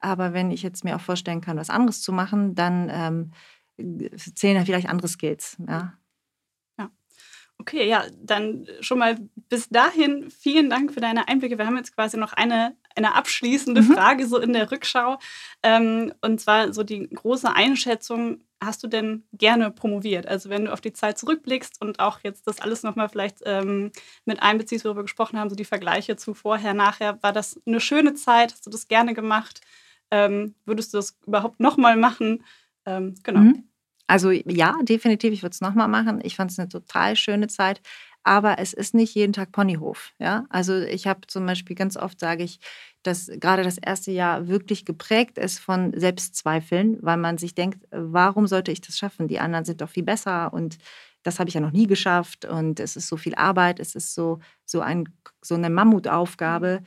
Aber wenn ich jetzt mir auch vorstellen kann, was anderes zu machen, dann ähm, zählen da vielleicht andere Skills. Ja. Okay, ja, dann schon mal bis dahin vielen Dank für deine Einblicke. Wir haben jetzt quasi noch eine, eine abschließende mhm. Frage so in der Rückschau. Ähm, und zwar so die große Einschätzung, hast du denn gerne promoviert? Also wenn du auf die Zeit zurückblickst und auch jetzt das alles nochmal vielleicht ähm, mit einbeziehst, worüber wir gesprochen haben, so die Vergleiche zu vorher, nachher, war das eine schöne Zeit? Hast du das gerne gemacht? Ähm, würdest du das überhaupt nochmal machen? Ähm, genau. Mhm. Also ja, definitiv, ich würde es nochmal machen. Ich fand es eine total schöne Zeit. aber es ist nicht jeden Tag Ponyhof. Ja? Also ich habe zum Beispiel ganz oft sage ich, dass gerade das erste Jahr wirklich geprägt ist von Selbstzweifeln, weil man sich denkt, warum sollte ich das schaffen? Die anderen sind doch viel besser und das habe ich ja noch nie geschafft und es ist so viel Arbeit, es ist so, so, ein, so eine Mammutaufgabe.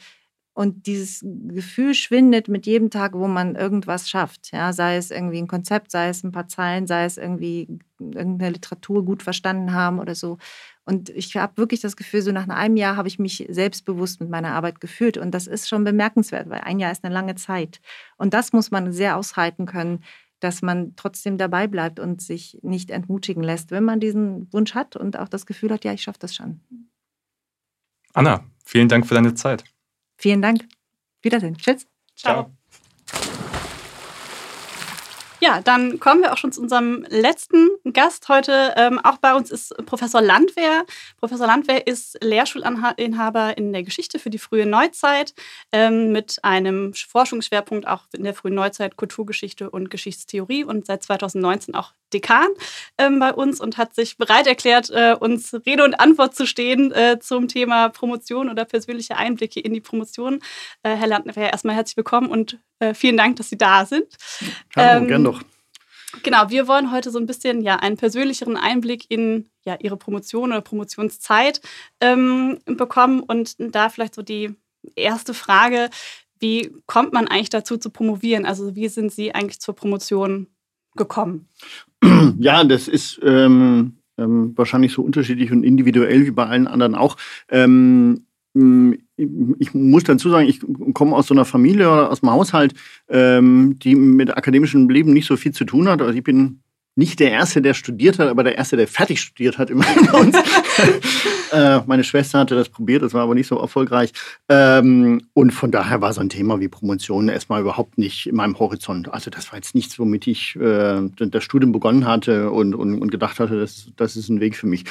Und dieses Gefühl schwindet mit jedem Tag, wo man irgendwas schafft. Ja, sei es irgendwie ein Konzept, sei es ein paar Zeilen, sei es irgendwie irgendeine Literatur gut verstanden haben oder so. Und ich habe wirklich das Gefühl, so nach einem Jahr habe ich mich selbstbewusst mit meiner Arbeit gefühlt. Und das ist schon bemerkenswert, weil ein Jahr ist eine lange Zeit. Und das muss man sehr aushalten können, dass man trotzdem dabei bleibt und sich nicht entmutigen lässt, wenn man diesen Wunsch hat und auch das Gefühl hat, ja, ich schaffe das schon. Anna, vielen Dank für deine Zeit. Vielen Dank. Wiedersehen. Tschüss. Ciao. Ja, dann kommen wir auch schon zu unserem letzten Gast heute. Ähm, auch bei uns ist Professor Landwehr. Professor Landwehr ist Lehrschulinhaber in der Geschichte für die frühe Neuzeit ähm, mit einem Forschungsschwerpunkt auch in der frühen Neuzeit Kulturgeschichte und Geschichtstheorie und seit 2019 auch Dekan ähm, bei uns und hat sich bereit erklärt, äh, uns Rede und Antwort zu stehen äh, zum Thema Promotion oder persönliche Einblicke in die Promotion. Äh, Herr Landwehr, erstmal herzlich willkommen und äh, vielen Dank, dass Sie da sind. Hallo, ähm, gern doch. Genau, wir wollen heute so ein bisschen ja einen persönlicheren Einblick in ja, Ihre Promotion oder Promotionszeit ähm, bekommen und da vielleicht so die erste Frage, wie kommt man eigentlich dazu zu promovieren? Also wie sind Sie eigentlich zur Promotion gekommen? Ja, das ist ähm, ähm, wahrscheinlich so unterschiedlich und individuell wie bei allen anderen auch. Ähm, ich muss dazu sagen, ich komme aus so einer Familie oder aus einem Haushalt, ähm, die mit akademischem Leben nicht so viel zu tun hat. Also ich bin nicht der Erste, der studiert hat, aber der Erste, der fertig studiert hat immerhin bei uns. äh, meine Schwester hatte das probiert, das war aber nicht so erfolgreich. Ähm, und von daher war so ein Thema wie Promotion erstmal überhaupt nicht in meinem Horizont. Also das war jetzt nichts, womit ich äh, das Studium begonnen hatte und, und, und gedacht hatte, das, das ist ein Weg für mich.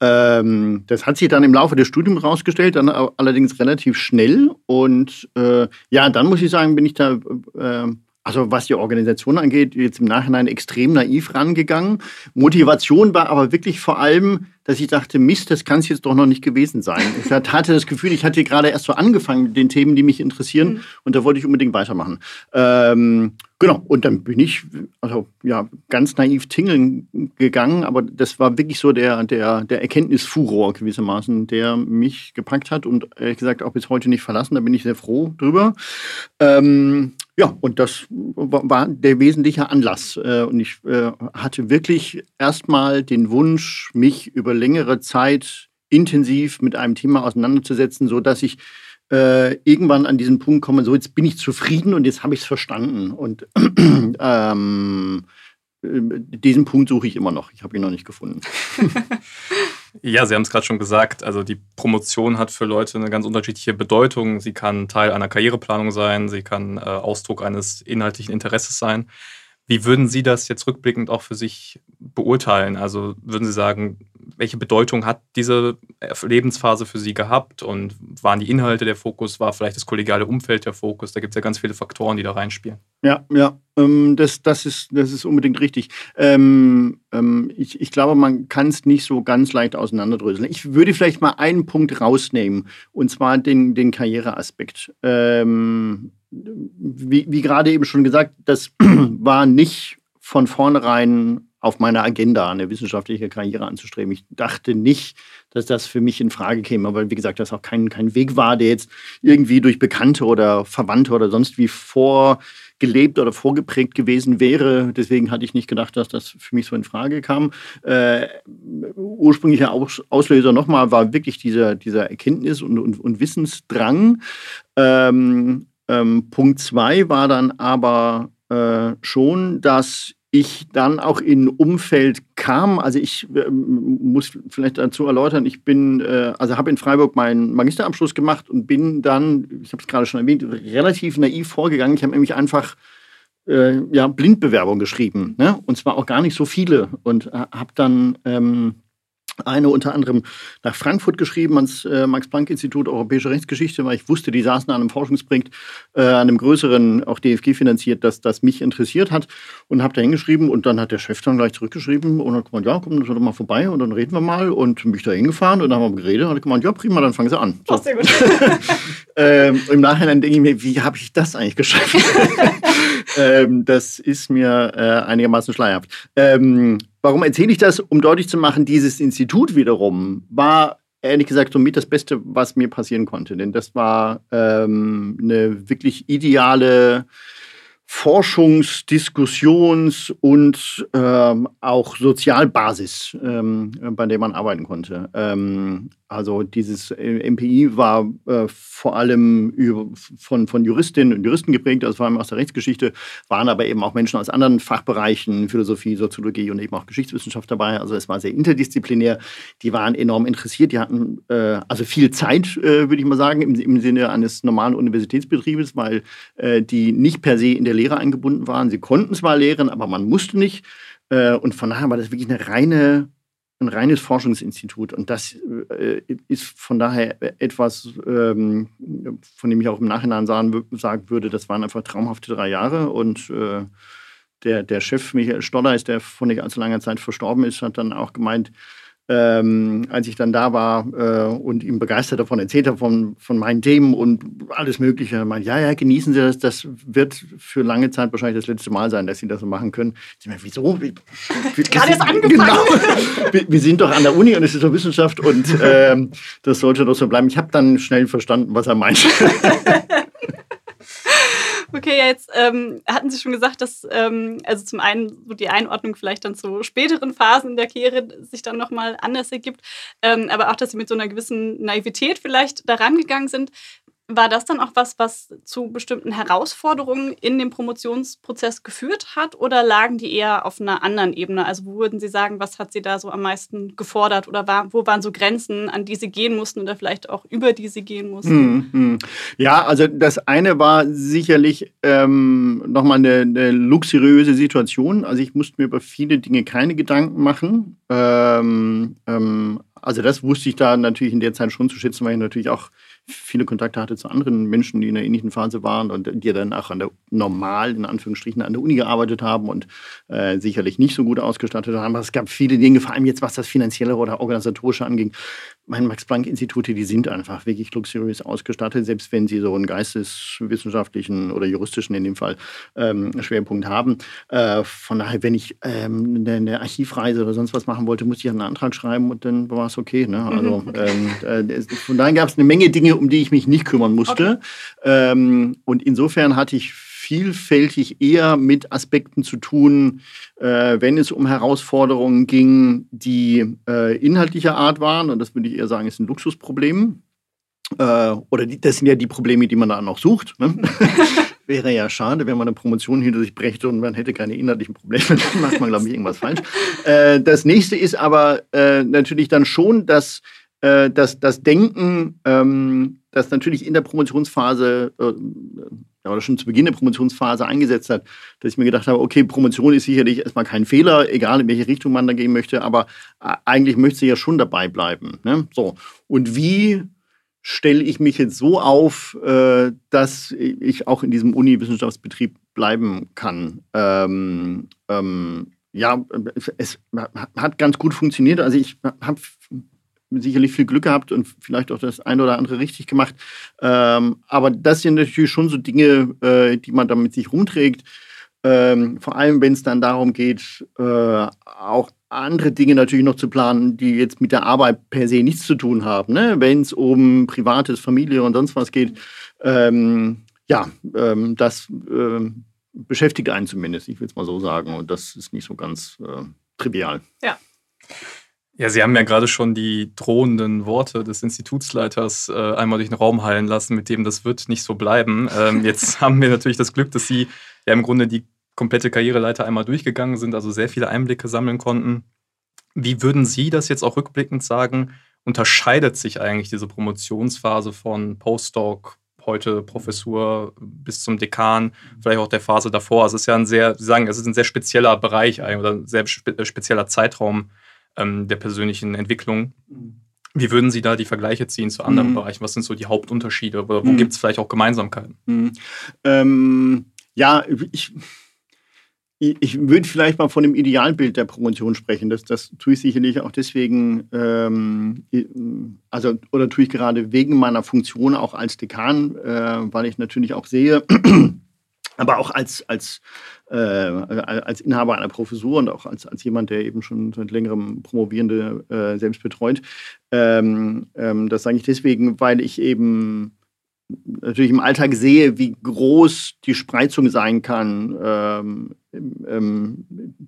Ähm, das hat sich dann im Laufe des Studiums rausgestellt, dann allerdings relativ schnell. Und äh, ja, dann muss ich sagen, bin ich da also was die Organisation angeht, jetzt im Nachhinein extrem naiv rangegangen. Motivation war aber wirklich vor allem, dass ich dachte, Mist, das kann es jetzt doch noch nicht gewesen sein. Ich hatte das Gefühl, ich hatte gerade erst so angefangen mit den Themen, die mich interessieren mhm. und da wollte ich unbedingt weitermachen. Ähm, genau, und dann bin ich also ja ganz naiv tingeln gegangen, aber das war wirklich so der, der, der Erkenntnisfuror gewissermaßen, der mich gepackt hat und ehrlich gesagt auch bis heute nicht verlassen. Da bin ich sehr froh drüber. Ähm, ja, und das war der wesentliche Anlass. Äh, und ich äh, hatte wirklich erstmal den Wunsch, mich über längere Zeit intensiv mit einem Thema auseinanderzusetzen, sodass ich äh, irgendwann an diesen Punkt komme, so jetzt bin ich zufrieden und jetzt habe ich es verstanden. Und ähm, diesen Punkt suche ich immer noch. Ich habe ihn noch nicht gefunden. Ja, Sie haben es gerade schon gesagt. Also die Promotion hat für Leute eine ganz unterschiedliche Bedeutung. Sie kann Teil einer Karriereplanung sein, sie kann äh, Ausdruck eines inhaltlichen Interesses sein. Wie würden Sie das jetzt rückblickend auch für sich beurteilen? Also würden Sie sagen, welche Bedeutung hat diese Lebensphase für Sie gehabt und waren die Inhalte der Fokus, war vielleicht das kollegiale Umfeld der Fokus? Da gibt es ja ganz viele Faktoren, die da reinspielen. Ja, ja, ähm, das, das, ist, das ist unbedingt richtig. Ähm, ähm, ich, ich glaube, man kann es nicht so ganz leicht auseinanderdröseln. Ich würde vielleicht mal einen Punkt rausnehmen, und zwar den, den Karriereaspekt. Ähm, wie, wie gerade eben schon gesagt, das war nicht von vornherein auf meiner Agenda, eine wissenschaftliche Karriere anzustreben. Ich dachte nicht, dass das für mich in Frage käme, weil, wie gesagt, das auch kein, kein Weg war, der jetzt irgendwie durch Bekannte oder Verwandte oder sonst wie vorgelebt oder vorgeprägt gewesen wäre. Deswegen hatte ich nicht gedacht, dass das für mich so in Frage kam. Äh, ursprünglicher Auslöser nochmal war wirklich dieser, dieser Erkenntnis- und, und, und Wissensdrang. Ähm, ähm, Punkt zwei war dann aber äh, schon, dass ich dann auch in Umfeld kam. Also ich äh, muss vielleicht dazu erläutern, ich bin, äh, also habe in Freiburg meinen Magisterabschluss gemacht und bin dann, ich habe es gerade schon erwähnt, relativ naiv vorgegangen. Ich habe nämlich einfach äh, ja, Blindbewerbung geschrieben. Ne? Und zwar auch gar nicht so viele. Und äh, habe dann ähm, eine unter anderem nach Frankfurt geschrieben, ans äh, Max-Planck-Institut Europäische Rechtsgeschichte, weil ich wusste, die saßen an einem Forschungsprojekt, äh, an einem größeren, auch DFG finanziert, dass das mich interessiert hat und habe da hingeschrieben und dann hat der Chef dann gleich zurückgeschrieben und hat gemeint, ja, komm doch mal vorbei und dann reden wir mal und mich da hingefahren und dann haben wir geredet und hat gemeint, ja, prima, dann fangen Sie an. So. Oh, sehr gut. ähm, Im Nachhinein denke ich mir, wie habe ich das eigentlich geschafft? ähm, das ist mir äh, einigermaßen schleierhaft. Ähm, Warum erzähle ich das? Um deutlich zu machen, dieses Institut wiederum war ehrlich gesagt somit das Beste, was mir passieren konnte. Denn das war ähm, eine wirklich ideale Forschungs-, Diskussions- und ähm, auch Sozialbasis, ähm, bei der man arbeiten konnte. Ähm, also dieses äh, MPI war äh, vor allem von, von Juristinnen und Juristen geprägt, also vor allem aus der Rechtsgeschichte, waren aber eben auch Menschen aus anderen Fachbereichen, Philosophie, Soziologie und eben auch Geschichtswissenschaft dabei. Also es war sehr interdisziplinär. Die waren enorm interessiert, die hatten äh, also viel Zeit, äh, würde ich mal sagen, im, im, Sinne eines normalen Universitätsbetriebes, weil äh, die nicht per se in der Lehre eingebunden waren. Sie konnten zwar lehren, aber man musste nicht. Äh, und von daher war das wirklich eine reine ein reines Forschungsinstitut. Und das äh, ist von daher etwas, ähm, von dem ich auch im Nachhinein sagen, sagen, würde, das waren einfach traumhafte drei Jahre. Und äh, der, der Chef Michael Stoller ist, der vor nicht allzu langer Zeit verstorben ist, hat dann auch gemeint, ähm, als ich dann da war äh, und ihm begeistert davon erzählt habe, von, von meinen Themen und alles Mögliche. Er meinte, ja, ja, genießen Sie das. Das wird für lange Zeit wahrscheinlich das letzte Mal sein, dass Sie das so machen können. Ich meine, wieso? Wir, wir, Gerade erst angefangen. Genau. Wir, wir, sind doch an der Uni und es ist doch Wissenschaft und ähm, das sollte doch so bleiben. Ich habe dann schnell verstanden, was er meint. Okay, jetzt ähm, hatten Sie schon gesagt, dass ähm, also zum einen so die Einordnung vielleicht dann zu späteren Phasen in der Karriere sich dann nochmal anders ergibt, ähm, aber auch, dass Sie mit so einer gewissen Naivität vielleicht daran gegangen sind. War das dann auch was, was zu bestimmten Herausforderungen in dem Promotionsprozess geführt hat oder lagen die eher auf einer anderen Ebene? Also wo würden Sie sagen, was hat Sie da so am meisten gefordert oder war, wo waren so Grenzen, an die Sie gehen mussten oder vielleicht auch über die Sie gehen mussten? Hm, Ja, also das eine war sicherlich ähm, nochmal eine, eine luxuriöse Situation. Also ich musste mir über viele Dinge keine Gedanken machen. Ähm, ähm, also das wusste ich da natürlich in der Zeit schon zu schätzen, weil ich natürlich auch viele Kontakte hatte zu anderen Menschen, die in einer ähnlichen Phase waren und die dann auch an der normalen, in Anführungsstrichen, an der Uni gearbeitet haben und äh, sicherlich nicht so gut ausgestattet haben. Aber es gab viele Dinge, vor allem jetzt, was das Finanzielle oder Organisatorische anging. Meine Max-Planck-Institute, die sind einfach wirklich luxuriös ausgestattet, selbst wenn sie so einen geisteswissenschaftlichen oder juristischen in dem Fall ähm, Schwerpunkt haben. Äh, von daher, wenn ich ähm, eine, eine, Archivreise oder sonst was machen wollte, musste ich einen Antrag schreiben und dann war es okay. Ne? Also, mhm, okay. Ähm, äh, von daher gab es eine Menge Dinge, um die ich mich nicht kümmern musste. Okay. Ähm, und insofern hatte ich vielfältig eher mit Aspekten zu tun, äh, wenn es um Herausforderungen ging, die äh, inhaltlicher Art waren. Und das würde ich eher sagen, ist ein Luxusproblem. Äh, oder die, das sind ja die Probleme, die man da noch sucht. Ne? Wäre ja schade, wenn man eine Promotion hinter sich brächte und man hätte keine inhaltlichen Probleme. Dann macht man, glaube ich, irgendwas falsch. Äh, das nächste ist aber äh, natürlich dann schon, dass äh, das, das Denken, ähm, das natürlich in der Promotionsphase oder schon zu Beginn der Promotionsphase eingesetzt hat, dass ich mir gedacht habe, okay, Promotion ist sicherlich erstmal kein Fehler, egal in welche Richtung man da gehen möchte, aber äh, eigentlich möchte sie ja schon dabei bleiben. Ne? So. Und wie stelle ich mich jetzt so auf, äh, dass ich auch in diesem Uni-Wissenschaftsbetrieb bleiben kann? Ähm, ähm, ja, es hat ganz gut funktioniert. Also ich habe sicherlich viel Glück gehabt und vielleicht auch das eine oder andere richtig gemacht. Ähm, aber das sind natürlich schon so Dinge, äh, die man damit sich rumträgt. Ähm, vor allem, wenn es dann darum geht, äh, auch andere Dinge natürlich noch zu planen, die jetzt mit der Arbeit per se nichts zu tun haben. Ne? Wenn es um privates, Familie und sonst was geht, ähm, ja, ähm, das äh, beschäftigt einen zumindest, ich will es mal so sagen. Und das ist nicht so ganz äh, trivial. Ja. Ja, Sie haben ja gerade schon die drohenden Worte des Institutsleiters äh, einmal durch den Raum hallen lassen, mit dem das wird nicht so bleiben. Ähm, jetzt haben wir natürlich das Glück, dass Sie ja im Grunde die komplette Karriereleiter einmal durchgegangen sind, also sehr viele Einblicke sammeln konnten. Wie würden Sie das jetzt auch rückblickend sagen? Unterscheidet sich eigentlich diese Promotionsphase von Postdoc, heute Professur bis zum Dekan, vielleicht auch der Phase davor? Also es ist ja ein sehr, Sie sagen, es ist ein sehr spezieller Bereich oder ein sehr spezieller Zeitraum ähm, der persönlichen Entwicklung. Wie würden Sie da die Vergleiche ziehen zu anderen Mhm. Bereichen? Was sind so die Hauptunterschiede oder wo Mhm. gibt es vielleicht auch Gemeinsamkeiten? Mhm. Ähm, ja, ich, ich, ich würde vielleicht mal von dem Idealbild der Promotion sprechen. Das, das tue ich sicherlich auch deswegen, ähm, also oder tue ich gerade wegen meiner Funktion auch als Dekan, äh, weil ich natürlich auch sehe, aber auch als, als, äh, als Inhaber einer Professur und auch als, als jemand, der eben schon seit längerem Promovierende äh, selbst betreut. Ähm, ähm, das sage ich deswegen, weil ich eben natürlich im Alltag sehe, wie groß die Spreizung sein kann, ähm, ähm,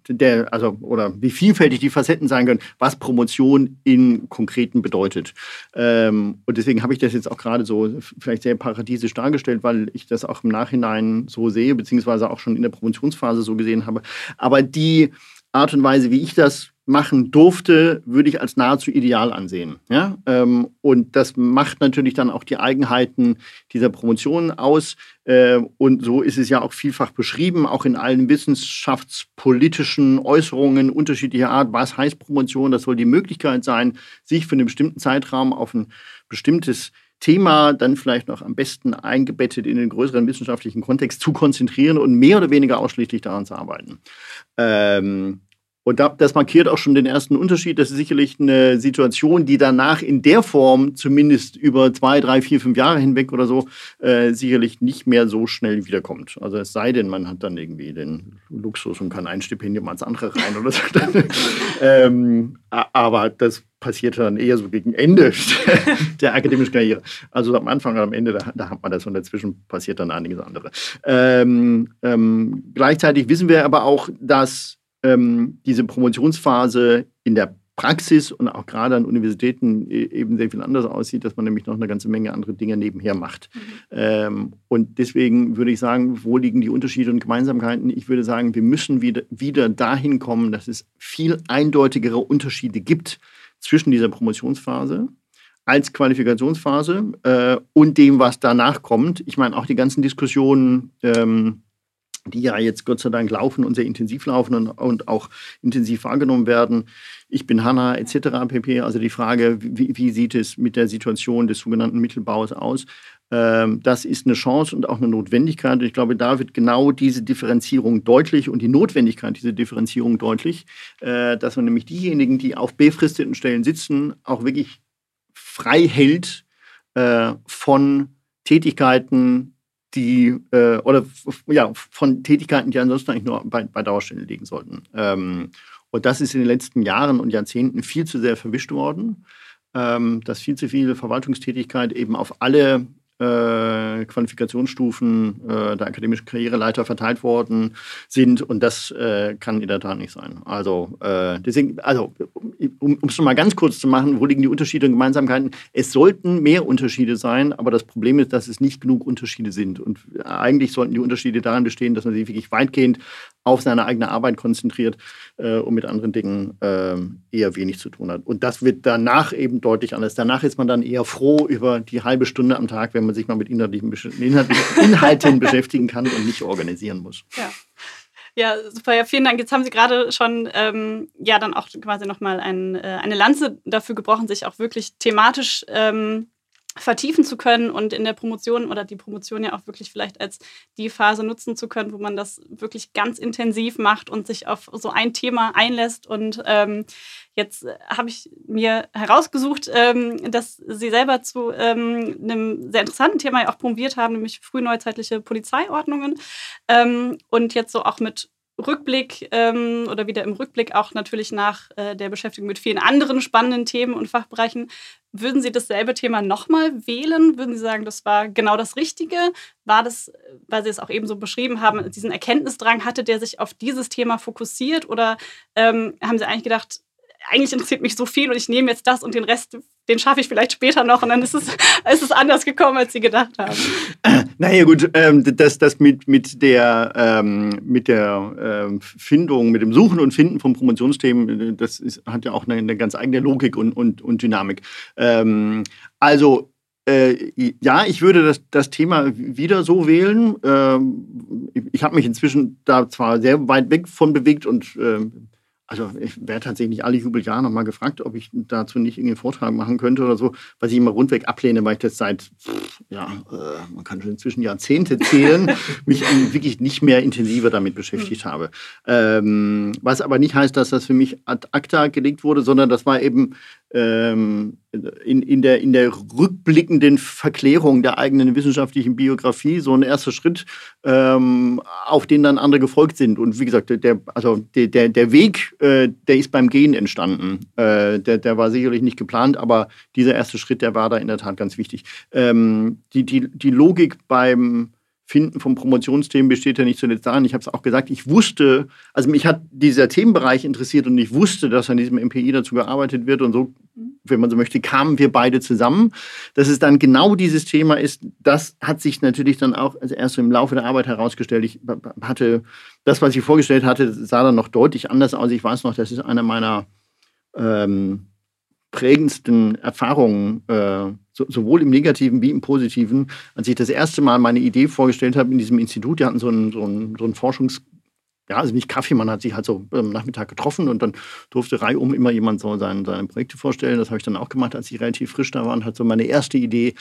der, also, oder wie vielfältig die Facetten sein können, was Promotion in Konkreten bedeutet. Ähm, und deswegen habe ich das jetzt auch gerade so vielleicht sehr paradiesisch dargestellt, weil ich das auch im Nachhinein so sehe, beziehungsweise auch schon in der Promotionsphase so gesehen habe. Aber die Art und Weise, wie ich das machen durfte, würde ich als nahezu ideal ansehen. Ja? Ähm, und das macht natürlich dann auch die Eigenheiten dieser Promotion aus. Äh, und so ist es ja auch vielfach beschrieben, auch in allen wissenschaftspolitischen Äußerungen unterschiedlicher Art. Was heißt Promotion? Das soll die Möglichkeit sein, sich für einen bestimmten Zeitraum auf ein bestimmtes Thema, dann vielleicht noch am besten eingebettet in den größeren wissenschaftlichen Kontext zu konzentrieren und mehr oder weniger ausschließlich daran zu arbeiten. Ähm, und das markiert auch schon den ersten Unterschied. Das ist sicherlich eine Situation, die danach in der Form, zumindest über zwei, drei, vier, fünf Jahre hinweg oder so, äh, sicherlich nicht mehr so schnell wiederkommt. Also es sei denn, man hat dann irgendwie den Luxus und kann ein Stipendium als andere rein oder so. ähm, aber das passiert dann eher so gegen Ende der akademischen Karriere. Also am Anfang und am Ende, da, da hat man das und dazwischen passiert dann einiges andere. Ähm, ähm, gleichzeitig wissen wir aber auch, dass ähm, diese Promotionsphase in der Praxis und auch gerade an Universitäten eben sehr viel anders aussieht, dass man nämlich noch eine ganze Menge andere Dinge nebenher macht. Mhm. Ähm, und deswegen würde ich sagen, wo liegen die Unterschiede und Gemeinsamkeiten? Ich würde sagen, wir müssen wieder, wieder dahin kommen, dass es viel eindeutigere Unterschiede gibt zwischen dieser Promotionsphase als Qualifikationsphase äh, und dem, was danach kommt. Ich meine, auch die ganzen Diskussionen, ähm, die ja jetzt Gott sei Dank laufen und sehr intensiv laufen und, und auch intensiv wahrgenommen werden. Ich bin Hanna etc. pp. Also die Frage, wie, wie, sieht es mit der Situation des sogenannten Mittelbaus aus? Ähm, das ist eine Chance und auch eine Notwendigkeit. Und ich glaube, da wird genau diese Differenzierung deutlich und die Notwendigkeit dieser Differenzierung deutlich, äh, dass man nämlich diejenigen, die auf befristeten Stellen sitzen, auch wirklich frei hält äh, von Tätigkeiten, die äh, oder ja, von Tätigkeiten, die ansonsten eigentlich nur bei, bei Dauerstellen liegen sollten. Ähm, und das ist in den letzten Jahren und Jahrzehnten viel zu sehr verwischt worden, ähm, dass viel zu viel Verwaltungstätigkeit eben auf alle äh, Qualifikationsstufen äh, der akademischen Karriereleiter verteilt worden sind und das äh, kann in der Tat nicht sein. Also äh, deswegen, also um es schon mal ganz kurz zu machen, wo liegen die Unterschiede und Gemeinsamkeiten? Es sollten mehr Unterschiede sein, aber das Problem ist, dass es nicht genug Unterschiede sind und eigentlich sollten die Unterschiede darin bestehen, dass man sich wirklich weitgehend auf seine eigene Arbeit konzentriert äh, und mit anderen Dingen eher wenig zu tun hat. Und das wird danach eben deutlich anders. Danach ist man dann eher froh über die halbe Stunde am Tag, wenn man sich mal mit inhaltlichen, inhaltlichen Inhalten beschäftigen kann und nicht organisieren muss. Ja. Ja, super. Ja, vielen Dank. Jetzt haben Sie gerade schon ähm, ja dann auch quasi nochmal ein, äh, eine Lanze dafür gebrochen, sich auch wirklich thematisch ähm, vertiefen zu können und in der Promotion oder die Promotion ja auch wirklich vielleicht als die Phase nutzen zu können, wo man das wirklich ganz intensiv macht und sich auf so ein Thema einlässt. Und ähm, jetzt habe ich mir herausgesucht, ähm, dass Sie selber zu ähm, einem sehr interessanten Thema ja auch promoviert haben, nämlich frühneuzeitliche Polizeiordnungen. Ähm, und jetzt so auch mit Rückblick ähm, oder wieder im Rückblick auch natürlich nach äh, der Beschäftigung mit vielen anderen spannenden Themen und Fachbereichen. Würden Sie dasselbe Thema nochmal wählen? Würden Sie sagen, das war genau das Richtige? War das, weil Sie es auch eben so beschrieben haben, diesen Erkenntnisdrang hatte, der sich auf dieses Thema fokussiert? Oder ähm, haben Sie eigentlich gedacht, eigentlich interessiert mich so viel und ich nehme jetzt das und den Rest, den schaffe ich vielleicht später noch und dann ist es, ist es anders gekommen, als Sie gedacht haben. Naja gut, ähm, das, das mit, mit der, ähm, mit der ähm, Findung, mit dem Suchen und Finden von Promotionsthemen, das ist, hat ja auch eine, eine ganz eigene Logik und, und, und Dynamik. Also äh, ja, ich würde das, das Thema wieder so wählen. Ich habe mich inzwischen da zwar sehr weit weg von bewegt und also ich werde tatsächlich alle Jubeljahre nochmal gefragt, ob ich dazu nicht irgendwie einen Vortrag machen könnte oder so, was ich immer rundweg ablehne, weil ich das seit, ja, äh, man kann schon inzwischen Jahrzehnte zählen, mich wirklich nicht mehr intensiver damit beschäftigt mhm. habe. Ähm, was aber nicht heißt, dass das für mich ad acta gelegt wurde, sondern das war eben in, in, der, in der rückblickenden Verklärung der eigenen wissenschaftlichen Biografie so ein erster Schritt, ähm, auf den dann andere gefolgt sind. Und wie gesagt, der, also der, der Weg, äh, der ist beim Gehen entstanden. Äh, der, der war sicherlich nicht geplant, aber dieser erste Schritt, der war da in der Tat ganz wichtig. Ähm, die, die, die Logik beim Finden von Promotionsthemen besteht ja nicht zuletzt daran. Ich habe es auch gesagt, ich wusste, also mich hat dieser Themenbereich interessiert und ich wusste, dass an diesem MPI dazu gearbeitet wird und so, wenn man so möchte, kamen wir beide zusammen. Dass es dann genau dieses Thema ist, das hat sich natürlich dann auch erst im Laufe der Arbeit herausgestellt. Ich hatte das, was ich vorgestellt hatte, sah dann noch deutlich anders aus. Ich weiß noch, das ist einer meiner ähm, prägendsten Erfahrungen, äh, so, sowohl im Negativen wie im Positiven, als ich das erste Mal meine Idee vorgestellt habe in diesem Institut. Die hatten so einen, so einen, so einen Forschungs- ja, also nicht Kaffee, man hat sich halt so am Nachmittag getroffen und dann durfte reihum immer jemand so seine, seine Projekte vorstellen. Das habe ich dann auch gemacht, als ich relativ frisch da war und hat so meine erste Idee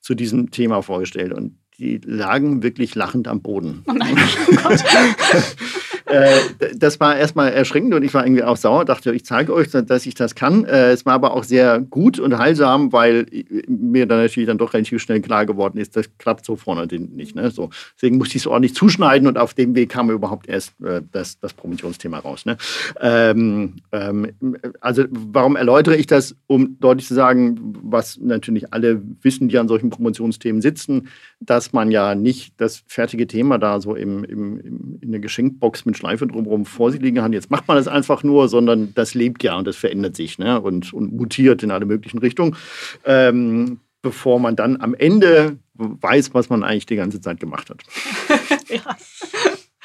zu diesem Thema vorgestellt. Und die lagen wirklich lachend am Boden. Oh nein, oh Gott. Äh, das war erstmal erschreckend und ich war irgendwie auch sauer, dachte, ich zeige euch, dass ich das kann. Äh, es war aber auch sehr gut und heilsam, weil mir dann natürlich dann doch relativ schnell klar geworden ist, das klappt so vorne nicht. Ne? So, deswegen musste ich es ordentlich zuschneiden und auf dem Weg kam überhaupt erst äh, das, das Promotionsthema raus. Ne? Ähm, ähm, also warum erläutere ich das, um deutlich zu sagen, was natürlich alle wissen, die an solchen Promotionsthemen sitzen, dass man ja nicht das fertige Thema da so im, im, im in der Geschenkbox mit Schleife drumherum vor sich liegen hat. Jetzt macht man das einfach nur, sondern das lebt ja und das verändert sich ne? und, und mutiert in alle möglichen Richtungen, ähm, bevor man dann am Ende weiß, was man eigentlich die ganze Zeit gemacht hat. ja.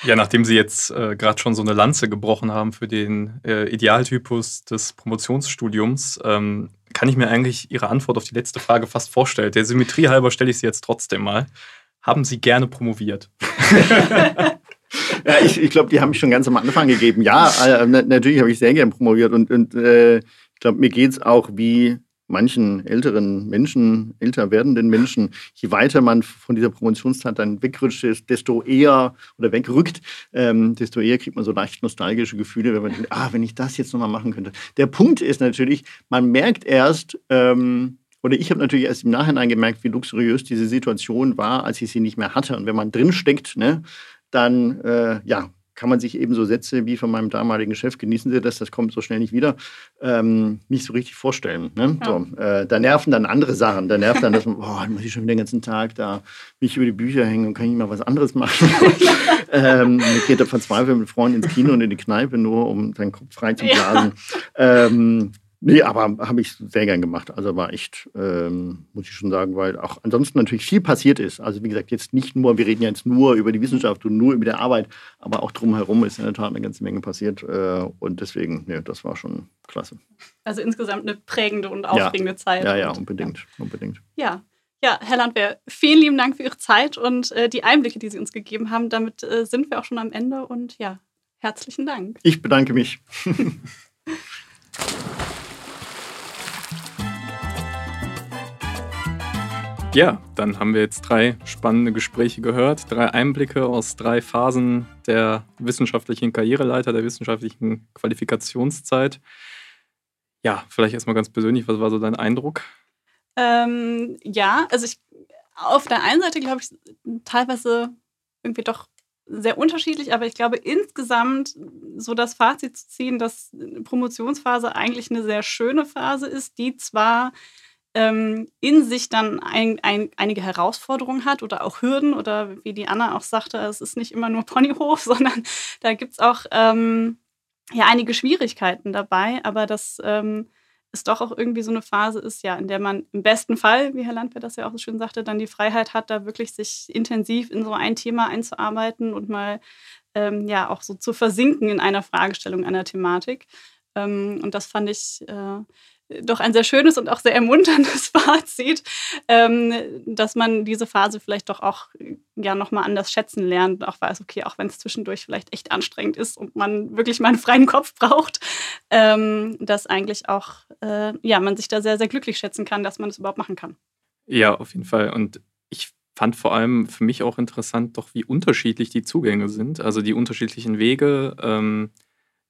Ja, nachdem Sie jetzt äh, gerade schon so eine Lanze gebrochen haben für den äh, Idealtypus des Promotionsstudiums, ähm, kann ich mir eigentlich Ihre Antwort auf die letzte Frage fast vorstellen. Der Symmetrie halber stelle ich sie jetzt trotzdem mal. Haben Sie gerne promoviert? ja, ich, ich glaube, die haben mich schon ganz am Anfang gegeben. Ja, äh, natürlich habe ich sehr gerne promoviert und, und äh, ich glaube, mir geht es auch wie manchen älteren Menschen, älter werdenden Menschen, je weiter man von dieser Promotionszeit dann wegrutscht, desto eher oder wegrückt, ähm, desto eher kriegt man so leicht nostalgische Gefühle, wenn man denkt, ah, wenn ich das jetzt nochmal machen könnte. Der Punkt ist natürlich, man merkt erst, ähm, oder ich habe natürlich erst im Nachhinein gemerkt, wie luxuriös diese Situation war, als ich sie nicht mehr hatte. Und wenn man drinsteckt, ne, dann äh, ja, kann man sich eben so Sätze wie von meinem damaligen Chef, genießen Sie das, das kommt so schnell nicht wieder, ähm, nicht so richtig vorstellen. Ne? Ja. So, äh, da nerven dann andere Sachen. Da nervt dann, dass man, boah, muss ich schon wieder den ganzen Tag da mich über die Bücher hängen und kann ich mal was anderes machen. ähm, mir geht der verzweifelt mit Freunden ins Kino und in die Kneipe, nur um seinen Kopf frei zu blasen. Ja. Ähm, Nee, aber habe ich sehr gern gemacht. Also war echt, ähm, muss ich schon sagen, weil auch ansonsten natürlich viel passiert ist. Also wie gesagt, jetzt nicht nur, wir reden jetzt nur über die Wissenschaft und nur über die Arbeit, aber auch drumherum ist in der Tat eine ganze Menge passiert. Äh, und deswegen, nee, das war schon klasse. Also insgesamt eine prägende und aufregende ja. Zeit. Ja, ja, unbedingt, ja. unbedingt. Ja. Ja, Herr Landwehr, vielen lieben Dank für Ihre Zeit und äh, die Einblicke, die Sie uns gegeben haben. Damit äh, sind wir auch schon am Ende und ja, herzlichen Dank. Ich bedanke mich. Ja, dann haben wir jetzt drei spannende Gespräche gehört, drei Einblicke aus drei Phasen der wissenschaftlichen Karriereleiter, der wissenschaftlichen Qualifikationszeit. Ja, vielleicht erstmal ganz persönlich, was war so dein Eindruck? Ähm, ja, also ich auf der einen Seite glaube ich teilweise irgendwie doch sehr unterschiedlich, aber ich glaube insgesamt so das Fazit zu ziehen, dass Promotionsphase eigentlich eine sehr schöne Phase ist, die zwar ähm, in sich dann ein, ein, einige Herausforderungen hat oder auch Hürden oder wie die Anna auch sagte, es ist nicht immer nur Ponyhof, sondern da gibt es auch ähm, ja, einige Schwierigkeiten dabei, aber das ähm, ist doch auch irgendwie so eine Phase ist, ja, in der man im besten Fall, wie Herr Landwehr das ja auch so schön sagte, dann die Freiheit hat, da wirklich sich intensiv in so ein Thema einzuarbeiten und mal ähm, ja auch so zu versinken in einer Fragestellung, einer Thematik. Ähm, und das fand ich äh, doch ein sehr schönes und auch sehr ermunterndes Fazit, ähm, dass man diese Phase vielleicht doch auch ja nochmal anders schätzen lernt und auch weiß, okay, auch wenn es zwischendurch vielleicht echt anstrengend ist und man wirklich mal einen freien Kopf braucht, ähm, dass eigentlich auch äh, ja, man sich da sehr, sehr glücklich schätzen kann, dass man das überhaupt machen kann. Ja, auf jeden Fall. Und ich fand vor allem für mich auch interessant, doch wie unterschiedlich die Zugänge sind, also die unterschiedlichen Wege, ähm,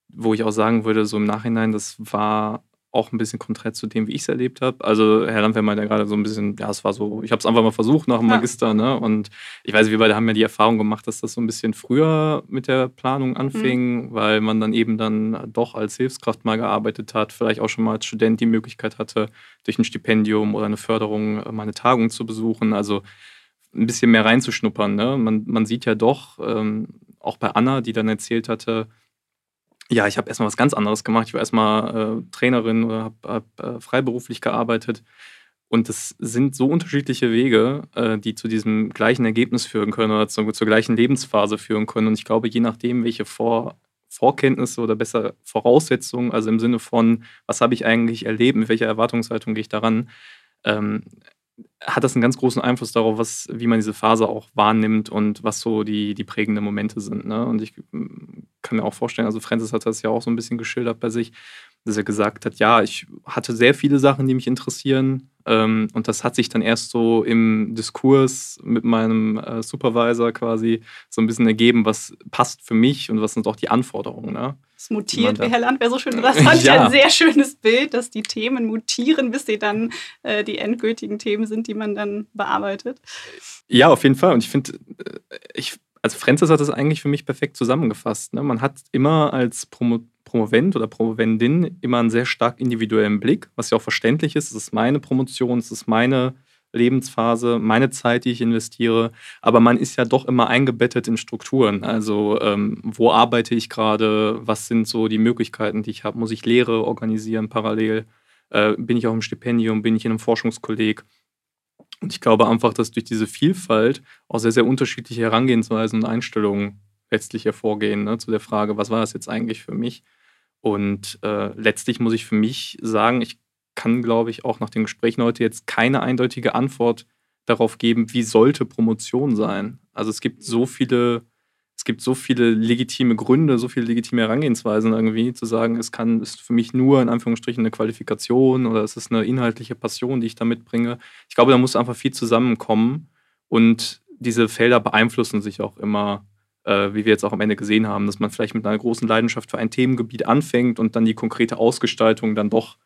wo ich auch sagen würde, so im Nachhinein, das war auch ein bisschen konträr zu dem, wie ich es erlebt habe. Also Herr Landwehr meinte ja gerade so ein bisschen, ja, es war so, ich habe es einfach mal versucht nach dem ja. Magister, ne? Und ich weiß, wir beide haben ja die Erfahrung gemacht, dass das so ein bisschen früher mit der Planung anfing, mhm. weil man dann eben dann doch als Hilfskraft mal gearbeitet hat, vielleicht auch schon mal als Student die Möglichkeit hatte, durch ein Stipendium oder eine Förderung äh, mal eine Tagung zu besuchen. Also ein bisschen mehr reinzuschnuppern. Ne? Man, man sieht ja doch, ähm, auch bei Anna, die dann erzählt hatte, ja, ich habe erstmal was ganz anderes gemacht. Ich war erstmal äh, Trainerin oder habe hab, äh, freiberuflich gearbeitet. Und es sind so unterschiedliche Wege, äh, die zu diesem gleichen Ergebnis führen können oder zu, zur gleichen Lebensphase führen können. Und ich glaube, je nachdem, welche Vor Vorkenntnisse oder besser Voraussetzungen, also im Sinne von, was habe ich eigentlich erlebt, mit welcher Erwartungshaltung gehe ich daran, ähm, hat das einen ganz großen Einfluss darauf, was, wie man diese Phase auch wahrnimmt und was so die, die prägenden Momente sind. Ne? Und ich mm, kann mir auch vorstellen, also Francis hat das ja auch so ein bisschen geschildert bei sich, dass er gesagt hat, ja, ich hatte sehr viele Sachen, die mich interessieren. Ähm, und das hat sich dann erst so im Diskurs mit meinem äh, Supervisor quasi so ein bisschen ergeben, was passt für mich und was sind auch die Anforderungen. Ne? Es mutiert, wie Herr Landwehr so schön das fand ja. ein sehr schönes Bild, dass die Themen mutieren, bis sie dann äh, die endgültigen Themen sind, die man dann bearbeitet. Ja, auf jeden Fall. Und ich finde, äh, ich also Francis hat das eigentlich für mich perfekt zusammengefasst. Ne? Man hat immer als Promo Promovent oder Promovendin immer einen sehr stark individuellen Blick, was ja auch verständlich ist. Es ist meine Promotion, es ist meine Lebensphase, meine Zeit, die ich investiere. Aber man ist ja doch immer eingebettet in Strukturen. Also ähm, wo arbeite ich gerade? Was sind so die Möglichkeiten, die ich habe? Muss ich Lehre organisieren parallel? Äh, bin ich auch im Stipendium? Bin ich in einem Forschungskolleg? Und ich glaube einfach, dass durch diese Vielfalt auch sehr, sehr unterschiedliche Herangehensweisen und Einstellungen letztlich hervorgehen ne, zu der Frage, was war das jetzt eigentlich für mich? Und äh, letztlich muss ich für mich sagen, ich kann, glaube ich, auch nach den Gesprächen heute jetzt keine eindeutige Antwort darauf geben, wie sollte Promotion sein. Also es gibt so viele, es gibt so viele legitime Gründe, so viele legitime Herangehensweisen irgendwie, zu sagen, es kann, ist für mich nur in Anführungsstrichen eine Qualifikation oder es ist eine inhaltliche Passion, die ich da mitbringe. Ich glaube, da muss einfach viel zusammenkommen und diese Felder beeinflussen sich auch immer wie wir jetzt auch am Ende gesehen haben, dass man vielleicht mit einer großen Leidenschaft für ein Themengebiet anfängt und dann die konkrete Ausgestaltung dann doch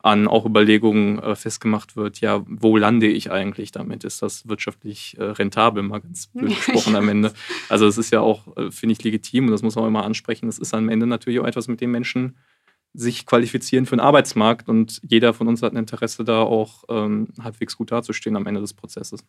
an auch Überlegungen äh, festgemacht wird, ja, wo lande ich eigentlich damit? Ist das wirtschaftlich äh, rentabel, mal ganz blöd gesprochen am Ende? Also es ist ja auch, äh, finde ich, legitim und das muss man auch immer ansprechen. Es ist am Ende natürlich auch etwas, mit dem Menschen sich qualifizieren für den Arbeitsmarkt und jeder von uns hat ein Interesse, da auch ähm, halbwegs gut dazustehen am Ende des Prozesses.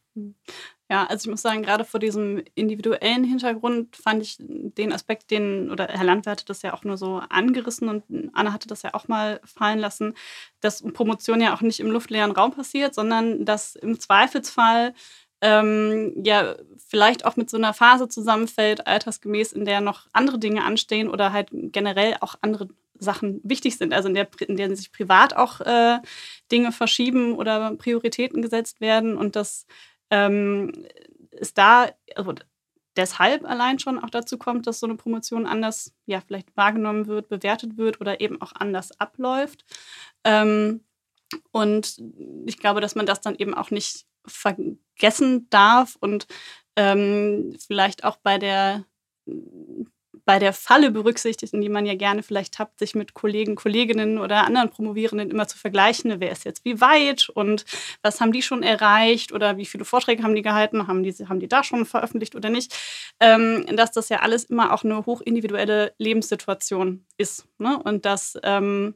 Ja, also ich muss sagen, gerade vor diesem individuellen Hintergrund fand ich den Aspekt, den, oder Herr Landwehr hatte das ja auch nur so angerissen und Anna hatte das ja auch mal fallen lassen, dass Promotion ja auch nicht im luftleeren Raum passiert, sondern dass im Zweifelsfall ähm, ja vielleicht auch mit so einer Phase zusammenfällt, altersgemäß, in der noch andere Dinge anstehen oder halt generell auch andere Sachen wichtig sind, also in, der, in denen sich privat auch äh, Dinge verschieben oder Prioritäten gesetzt werden und das ähm, ist da, also deshalb allein schon auch dazu kommt, dass so eine Promotion anders, ja, vielleicht wahrgenommen wird, bewertet wird oder eben auch anders abläuft. Ähm, und ich glaube, dass man das dann eben auch nicht vergessen darf und ähm, vielleicht auch bei der bei der Falle berücksichtigt, in die man ja gerne vielleicht hat, sich mit Kollegen, Kolleginnen oder anderen Promovierenden immer zu vergleichen, wer ist jetzt wie weit und was haben die schon erreicht oder wie viele Vorträge haben die gehalten, haben die, haben die da schon veröffentlicht oder nicht, ähm, dass das ja alles immer auch eine hochindividuelle Lebenssituation ist ne? und dass ähm,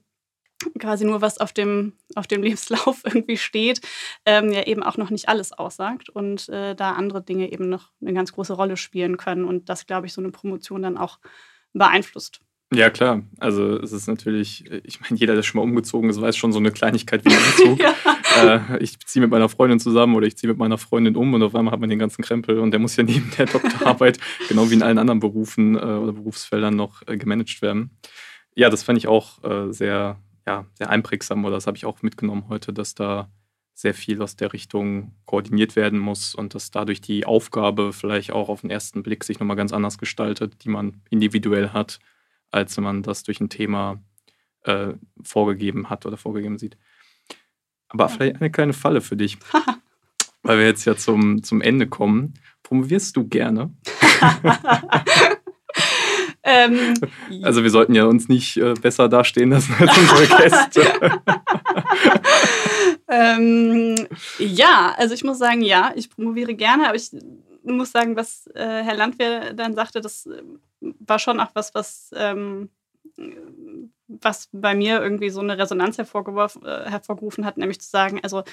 quasi nur was auf dem, auf dem Lebenslauf irgendwie steht, ähm, ja eben auch noch nicht alles aussagt und äh, da andere Dinge eben noch eine ganz große Rolle spielen können und das, glaube ich, so eine Promotion dann auch beeinflusst. Ja, klar. Also es ist natürlich, ich meine, jeder, der schon mal umgezogen ist, weiß schon so eine Kleinigkeit wie ein Umzug. ja. äh, ich ziehe mit meiner Freundin zusammen oder ich ziehe mit meiner Freundin um und auf einmal hat man den ganzen Krempel und der muss ja neben der Doktorarbeit, genau wie in allen anderen Berufen äh, oder Berufsfeldern noch äh, gemanagt werden. Ja, das fand ich auch äh, sehr ja, sehr einprägsam oder das habe ich auch mitgenommen heute, dass da sehr viel aus der Richtung koordiniert werden muss und dass dadurch die Aufgabe vielleicht auch auf den ersten Blick sich nochmal ganz anders gestaltet, die man individuell hat, als wenn man das durch ein Thema äh, vorgegeben hat oder vorgegeben sieht. Aber vielleicht eine kleine Falle für dich, weil wir jetzt ja zum, zum Ende kommen. Promovierst du gerne? ähm, also wir sollten ja uns nicht äh, besser dastehen lassen als unsere Gäste. ähm, ja, also ich muss sagen, ja, ich promoviere gerne, aber ich muss sagen, was äh, Herr Landwehr dann sagte, das äh, war schon auch was, was, ähm, was bei mir irgendwie so eine Resonanz äh, hervorgerufen hat, nämlich zu sagen, also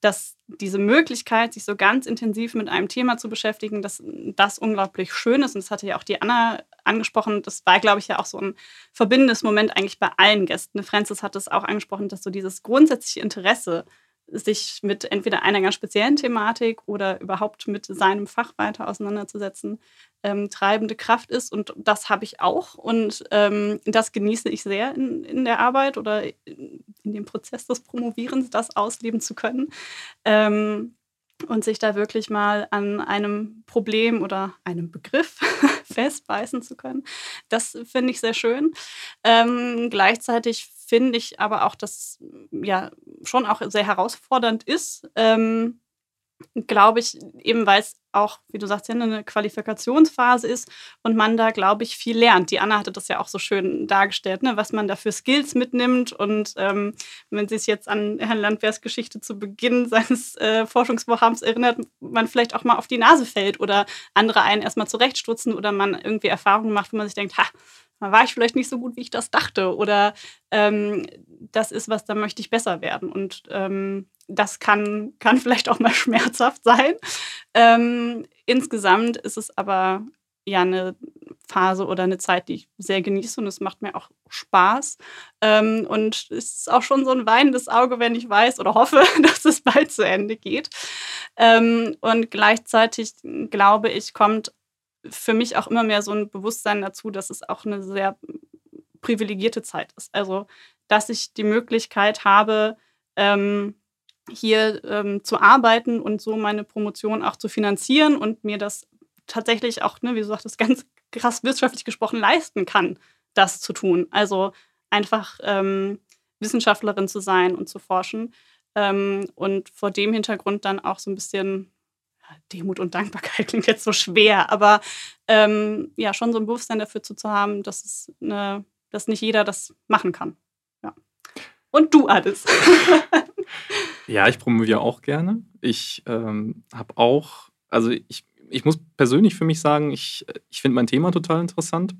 dass diese Möglichkeit, sich so ganz intensiv mit einem Thema zu beschäftigen, dass das unglaublich schön ist. Und das hatte ja auch die Anna angesprochen. Das war, glaube ich, ja auch so ein verbindendes Moment eigentlich bei allen Gästen. Francis hat es auch angesprochen, dass so dieses grundsätzliche Interesse sich mit entweder einer ganz speziellen Thematik oder überhaupt mit seinem Fach weiter auseinanderzusetzen, ähm, treibende Kraft ist. Und das habe ich auch. Und ähm, das genieße ich sehr in, in der Arbeit oder in, dem Prozess des Promovierens, das ausleben zu können. Ähm, und sich da wirklich mal an einem Problem oder einem Begriff festbeißen zu können. Das finde ich sehr schön. Ähm, gleichzeitig finde ich aber auch, dass ja schon auch sehr herausfordernd ist. Ähm, glaube ich, eben weil es auch, wie du sagst, eine Qualifikationsphase ist und man da, glaube ich, viel lernt. Die Anna hatte das ja auch so schön dargestellt, ne, was man da für Skills mitnimmt. Und ähm, wenn sie sich jetzt an Herrn Landwehrs Geschichte zu Beginn seines äh, Forschungsvorhabens erinnert, man vielleicht auch mal auf die Nase fällt oder andere einen erstmal zurechtstutzen oder man irgendwie Erfahrungen macht, wo man sich denkt, ha, war ich vielleicht nicht so gut, wie ich das dachte. Oder ähm, das ist was, da möchte ich besser werden. Und ähm, das kann, kann vielleicht auch mal schmerzhaft sein. Ähm, insgesamt ist es aber ja eine Phase oder eine Zeit, die ich sehr genieße und es macht mir auch Spaß. Ähm, und es ist auch schon so ein weinendes Auge, wenn ich weiß oder hoffe, dass es bald zu Ende geht. Ähm, und gleichzeitig glaube ich, kommt für mich auch immer mehr so ein Bewusstsein dazu, dass es auch eine sehr privilegierte Zeit ist. Also, dass ich die Möglichkeit habe, ähm, hier ähm, zu arbeiten und so meine Promotion auch zu finanzieren und mir das tatsächlich auch, ne, wie du sagtest, ganz krass wirtschaftlich gesprochen leisten kann, das zu tun. Also einfach ähm, Wissenschaftlerin zu sein und zu forschen. Ähm, und vor dem Hintergrund dann auch so ein bisschen Demut und Dankbarkeit klingt jetzt so schwer, aber ähm, ja, schon so ein Bewusstsein dafür zu, zu haben, dass, es eine, dass nicht jeder das machen kann. Ja. Und du, Adis. ja, ich promoviere auch gerne. Ich ähm, habe auch, also ich, ich muss persönlich für mich sagen, ich, ich finde mein Thema total interessant.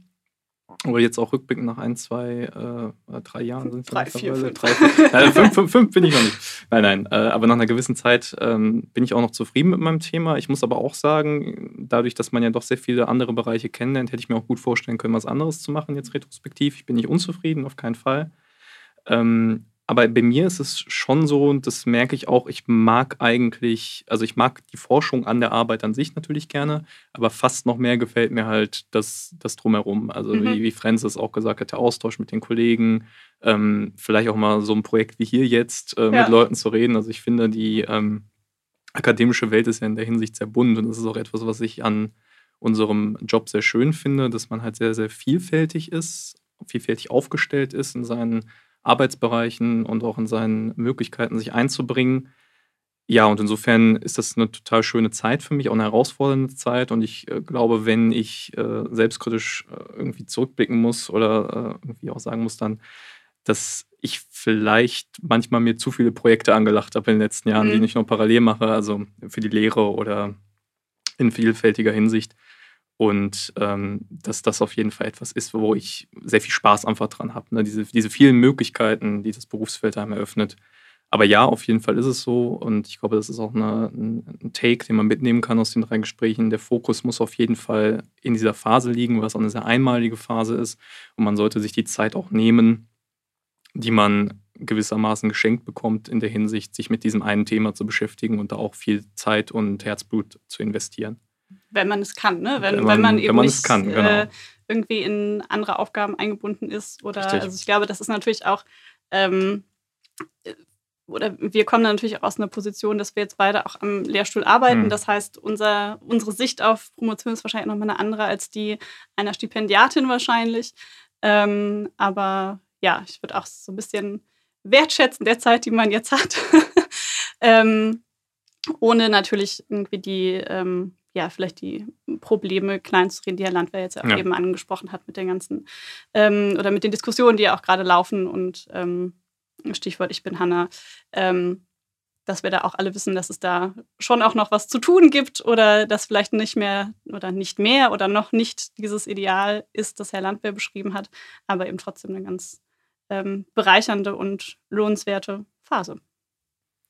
Oder jetzt auch rückblickend nach ein, zwei, äh, drei Jahren sind drei, vier, fünf. Drei, vier, nein, fünf, fünf, fünf, bin ich noch nicht. Nein, nein. Äh, aber nach einer gewissen Zeit ähm, bin ich auch noch zufrieden mit meinem Thema. Ich muss aber auch sagen, dadurch, dass man ja doch sehr viele andere Bereiche kennenlernt, hätte ich mir auch gut vorstellen können, was anderes zu machen jetzt retrospektiv. Ich bin nicht unzufrieden, auf keinen Fall. Ähm, aber bei mir ist es schon so, und das merke ich auch, ich mag eigentlich, also ich mag die Forschung an der Arbeit an sich natürlich gerne, aber fast noch mehr gefällt mir halt das, das Drumherum. Also mhm. wie, wie Francis auch gesagt hat, der Austausch mit den Kollegen, ähm, vielleicht auch mal so ein Projekt wie hier jetzt äh, ja. mit Leuten zu reden. Also ich finde, die ähm, akademische Welt ist ja in der Hinsicht sehr bunt und das ist auch etwas, was ich an unserem Job sehr schön finde, dass man halt sehr, sehr vielfältig ist, vielfältig aufgestellt ist in seinen Arbeitsbereichen und auch in seinen Möglichkeiten, sich einzubringen. Ja, und insofern ist das eine total schöne Zeit für mich, auch eine herausfordernde Zeit. Und ich äh, glaube, wenn ich äh, selbstkritisch äh, irgendwie zurückblicken muss oder äh, irgendwie auch sagen muss, dann, dass ich vielleicht manchmal mir zu viele Projekte angelacht habe in den letzten Jahren, mhm. die ich noch parallel mache, also für die Lehre oder in vielfältiger Hinsicht. Und ähm, dass das auf jeden Fall etwas ist, wo ich sehr viel Spaß einfach dran habe. Ne? Diese, diese vielen Möglichkeiten, die das Berufsfeld einem eröffnet. Aber ja, auf jeden Fall ist es so. Und ich glaube, das ist auch eine, ein Take, den man mitnehmen kann aus den drei Gesprächen. Der Fokus muss auf jeden Fall in dieser Phase liegen, es auch eine sehr einmalige Phase ist. Und man sollte sich die Zeit auch nehmen, die man gewissermaßen geschenkt bekommt, in der Hinsicht, sich mit diesem einen Thema zu beschäftigen und da auch viel Zeit und Herzblut zu investieren wenn man es kann, ne? Wenn, wenn, man, wenn man eben wenn man nicht kann, genau. äh, irgendwie in andere Aufgaben eingebunden ist. Oder Richtig. also ich glaube, das ist natürlich auch ähm, oder wir kommen natürlich auch aus einer Position, dass wir jetzt beide auch am Lehrstuhl arbeiten. Mhm. Das heißt, unser, unsere Sicht auf Promotion ist wahrscheinlich nochmal eine andere als die einer Stipendiatin wahrscheinlich. Ähm, aber ja, ich würde auch so ein bisschen wertschätzen der Zeit, die man jetzt hat. ähm, ohne natürlich irgendwie die, ähm, ja, vielleicht die Probleme klein zu reden, die Herr Landwehr jetzt auch ja. eben angesprochen hat mit den ganzen, ähm, oder mit den Diskussionen, die ja auch gerade laufen und ähm, Stichwort Ich bin Hanna, ähm, dass wir da auch alle wissen, dass es da schon auch noch was zu tun gibt oder dass vielleicht nicht mehr oder nicht mehr oder noch nicht dieses Ideal ist, das Herr Landwehr beschrieben hat, aber eben trotzdem eine ganz ähm, bereichernde und lohnenswerte Phase.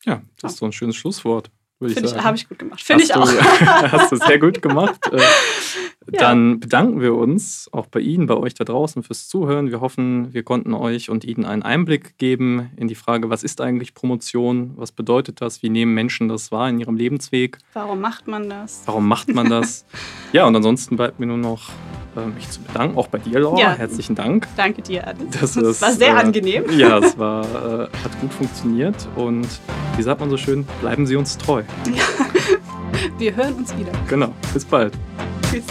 Ja, das ist so ein schönes Schlusswort würde ich sagen. Habe ich gut gemacht. Finde ich auch. hast du sehr gut gemacht. Äh, ja. Dann bedanken wir uns auch bei Ihnen, bei euch da draußen fürs Zuhören. Wir hoffen, wir konnten euch und Ihnen einen Einblick geben in die Frage, was ist eigentlich Promotion? Was bedeutet das? Wie nehmen Menschen das wahr in ihrem Lebensweg? Warum macht man das? Warum macht man das? ja, und ansonsten bleibt mir nur noch mich zu bedanken. Auch bei dir, Laura. Ja. Herzlichen Dank. Danke dir, Alice. Das, das war sehr äh, angenehm. Ja, es war, äh, hat gut funktioniert. Und wie sagt man so schön, bleiben Sie uns treu. Ja. Wir hören uns wieder. Genau. Bis bald. Tschüss.